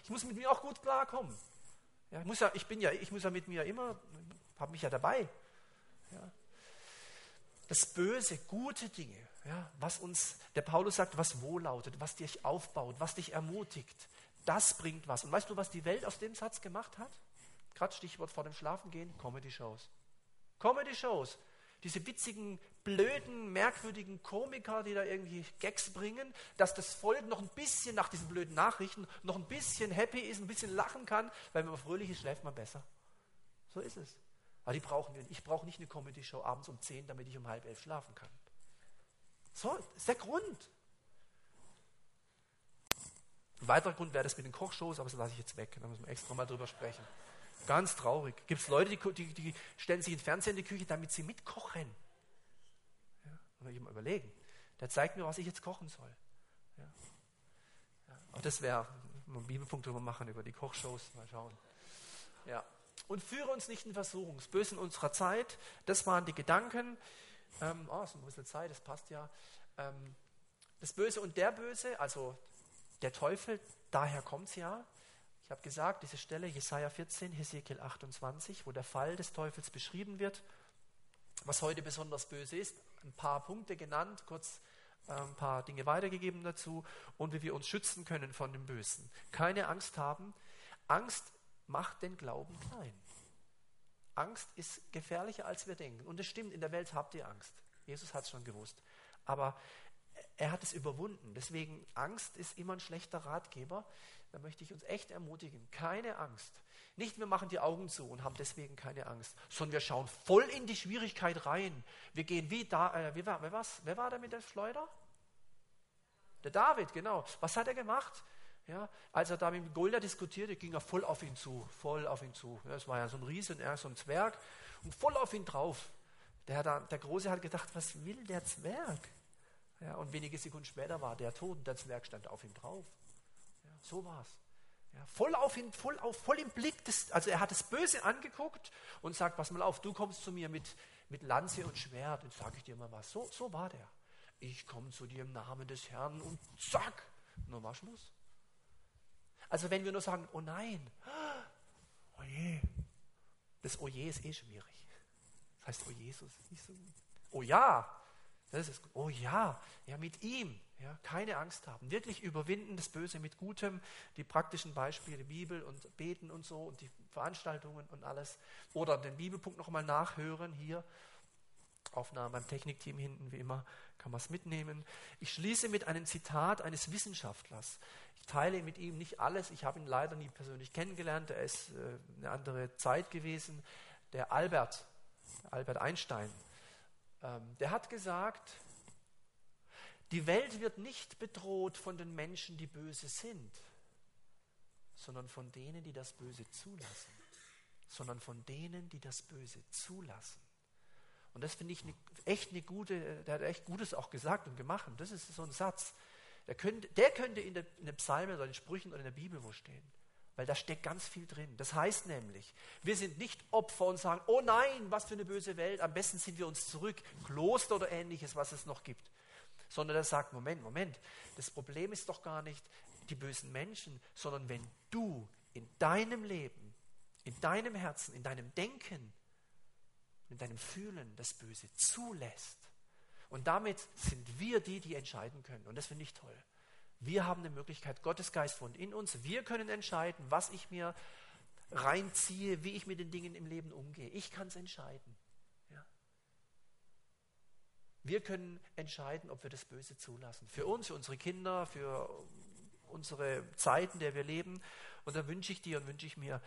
ich muss mit mir auch gut klarkommen. Ja, ich, muss ja, ich bin ja, ich muss ja mit mir immer, habe mich ja dabei. Ja. Das Böse, gute Dinge, ja, was uns, der Paulus sagt, was wohllautet, was dich aufbaut, was dich ermutigt, das bringt was. Und weißt du, was die Welt aus dem Satz gemacht hat? Gerade Stichwort vor dem Schlafengehen, Comedy-Shows. Comedy-Shows diese witzigen, blöden, merkwürdigen Komiker, die da irgendwie Gags bringen, dass das Volk noch ein bisschen nach diesen blöden Nachrichten noch ein bisschen happy ist, ein bisschen lachen kann, weil wenn man fröhlich ist, schläft man besser. So ist es. Aber die brauchen wir. Ich brauche nicht eine Comedy-Show abends um 10, damit ich um halb elf schlafen kann. So ist der Grund. Ein weiterer Grund wäre das mit den Kochshows, aber das lasse ich jetzt weg. Da müssen wir extra mal drüber sprechen. Ganz traurig. Gibt es Leute, die, die, die, stellen sich den Fernseher in die Küche, damit sie mitkochen. Muss ich mal überlegen. Der zeigt mir, was ich jetzt kochen soll. Ja. Ja, auch das wäre ein Bibelpunkt drüber machen, über die Kochshows. Mal schauen. Ja. Und führe uns nicht in Versuchung. Das Böse in unserer Zeit, das waren die Gedanken. Ähm, oh, ist ein bisschen Zeit, das passt ja. Ähm, Das Böse und der Böse, also der Teufel, daher kommt es ja. Ich habe gesagt, diese Stelle, Jesaja 14, Hesekiel 28, wo der Fall des Teufels beschrieben wird, was heute besonders böse ist, ein paar Punkte genannt, kurz äh, ein paar Dinge weitergegeben dazu und wie wir uns schützen können von dem Bösen. Keine Angst haben. Angst macht den Glauben klein. Angst ist gefährlicher, als wir denken. Und es stimmt, in der Welt habt ihr Angst. Jesus hat es schon gewusst. Aber er hat es überwunden. Deswegen, Angst ist immer ein schlechter Ratgeber. Da möchte ich uns echt ermutigen. Keine Angst. Nicht, wir machen die Augen zu und haben deswegen keine Angst, sondern wir schauen voll in die Schwierigkeit rein. Wir gehen wie da, äh, wie war, wer, was, wer war da mit der Schleuder? Der David, genau. Was hat er gemacht? Ja, als er da mit Goliath diskutierte, ging er voll auf ihn zu, voll auf ihn zu. Das war ja so ein Riesen, er so ein Zwerg und voll auf ihn drauf. Der, da, der Große hat gedacht, was will der Zwerg? Ja, und wenige Sekunden später war der tot und der Zwerg stand auf ihm drauf. Ja, so war es. Ja, voll, auf ihn, voll, auf, voll im Blick, des, also er hat das Böse angeguckt und sagt, pass mal auf, du kommst zu mir mit, mit Lanze und Schwert und sage ich dir mal was. So, so war der. Ich komme zu dir im Namen des Herrn und zack, nur war Schluss. Also wenn wir nur sagen, oh nein, oh je, das oh je ist eh schwierig. Das heißt, oh Jesus, nicht so gut. Oh ja, das ist gut. Oh ja, ja mit ihm, ja, keine Angst haben. Wirklich überwinden das Böse mit Gutem, die praktischen Beispiele, Bibel und Beten und so und die Veranstaltungen und alles. Oder den Bibelpunkt nochmal nachhören hier. Aufnahme beim Technikteam hinten, wie immer, kann man es mitnehmen. Ich schließe mit einem Zitat eines Wissenschaftlers. Ich teile mit ihm nicht alles. Ich habe ihn leider nie persönlich kennengelernt. Er ist äh, eine andere Zeit gewesen. Der Albert, Albert Einstein, ähm, der hat gesagt, die Welt wird nicht bedroht von den Menschen, die böse sind, sondern von denen, die das Böse zulassen. Sondern von denen, die das Böse zulassen. Und das finde ich eine, echt eine gute, der hat echt Gutes auch gesagt und gemacht. Und das ist so ein Satz. Der könnte, der könnte in, der, in den Psalmen oder in den Sprüchen oder in der Bibel wo stehen. Weil da steckt ganz viel drin. Das heißt nämlich, wir sind nicht Opfer und sagen, oh nein, was für eine böse Welt, am besten sind wir uns zurück, Kloster oder ähnliches, was es noch gibt. Sondern er sagt, Moment, Moment, das Problem ist doch gar nicht die bösen Menschen, sondern wenn du in deinem Leben, in deinem Herzen, in deinem Denken, in deinem Fühlen das Böse zulässt, und damit sind wir die, die entscheiden können. Und das finde ich toll. Wir haben eine Möglichkeit, Gottes Geist wohnt in uns. Wir können entscheiden, was ich mir reinziehe, wie ich mit den Dingen im Leben umgehe. Ich kann es entscheiden. Wir können entscheiden, ob wir das Böse zulassen. Für uns, für unsere Kinder, für unsere Zeiten, in der wir leben. Und da wünsche ich dir und wünsche ich mir,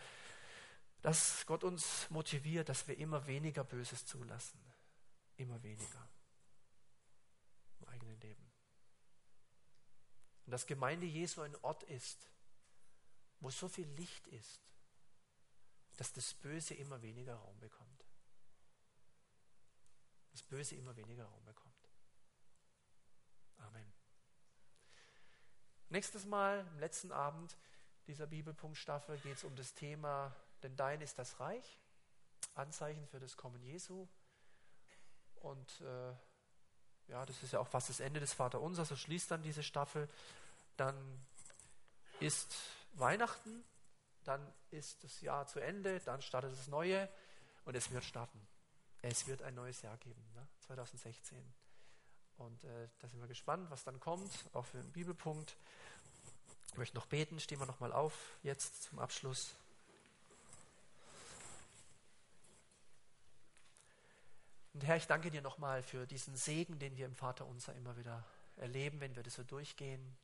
dass Gott uns motiviert, dass wir immer weniger Böses zulassen. Immer weniger. Und dass Gemeinde Jesu ein Ort ist, wo so viel Licht ist, dass das Böse immer weniger Raum bekommt. Das Böse immer weniger Raum bekommt. Amen. Nächstes Mal, am letzten Abend dieser Bibelpunktstaffel, geht es um das Thema, denn dein ist das Reich, Anzeichen für das Kommen Jesu. Und äh, ja, das ist ja auch fast das Ende des Vaterunser, so schließt dann diese Staffel. Dann ist Weihnachten, dann ist das Jahr zu Ende, dann startet das Neue und es wird starten. Es wird ein neues Jahr geben, ne? 2016. Und äh, da sind wir gespannt, was dann kommt, auch für den Bibelpunkt. Ich möchte noch beten, stehen wir nochmal auf jetzt zum Abschluss. Und Herr, ich danke dir nochmal für diesen Segen, den wir im Vater unser immer wieder erleben, wenn wir das so durchgehen,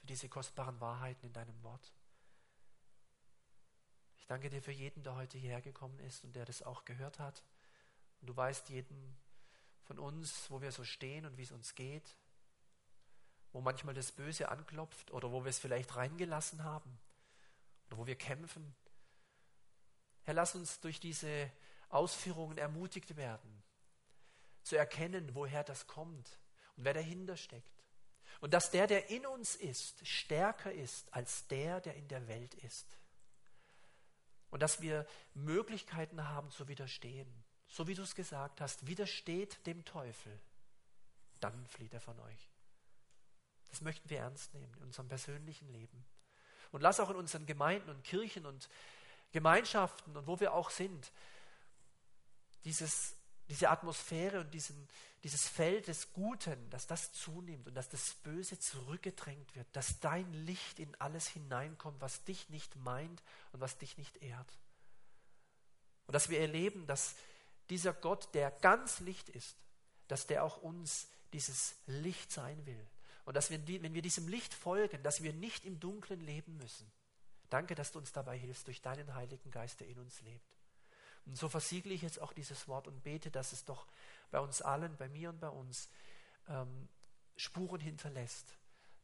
für diese kostbaren Wahrheiten in deinem Wort. Ich danke dir für jeden, der heute hierher gekommen ist und der das auch gehört hat. Und du weißt jeden von uns, wo wir so stehen und wie es uns geht, wo manchmal das Böse anklopft oder wo wir es vielleicht reingelassen haben oder wo wir kämpfen. Herr, lass uns durch diese Ausführungen ermutigt werden, zu erkennen, woher das kommt und wer dahinter steckt. Und dass der, der in uns ist, stärker ist als der, der in der Welt ist. Und dass wir Möglichkeiten haben zu widerstehen. So wie du es gesagt hast, widersteht dem Teufel, dann flieht er von euch. Das möchten wir ernst nehmen in unserem persönlichen Leben. Und lass auch in unseren Gemeinden und Kirchen und Gemeinschaften und wo wir auch sind, dieses, diese Atmosphäre und diesen, dieses Feld des Guten, dass das zunimmt und dass das Böse zurückgedrängt wird, dass dein Licht in alles hineinkommt, was dich nicht meint und was dich nicht ehrt. Und dass wir erleben, dass dieser Gott, der ganz Licht ist, dass der auch uns dieses Licht sein will. Und dass wir, wenn wir diesem Licht folgen, dass wir nicht im Dunklen leben müssen. Danke, dass du uns dabei hilfst durch deinen Heiligen Geist, der in uns lebt. Und so versiegle ich jetzt auch dieses Wort und bete, dass es doch bei uns allen, bei mir und bei uns, ähm, Spuren hinterlässt.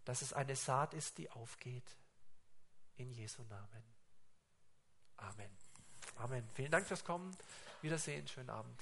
Dass es eine Saat ist, die aufgeht. In Jesu Namen. Amen. Amen. Vielen Dank fürs Kommen. Wiedersehen. Schönen Abend.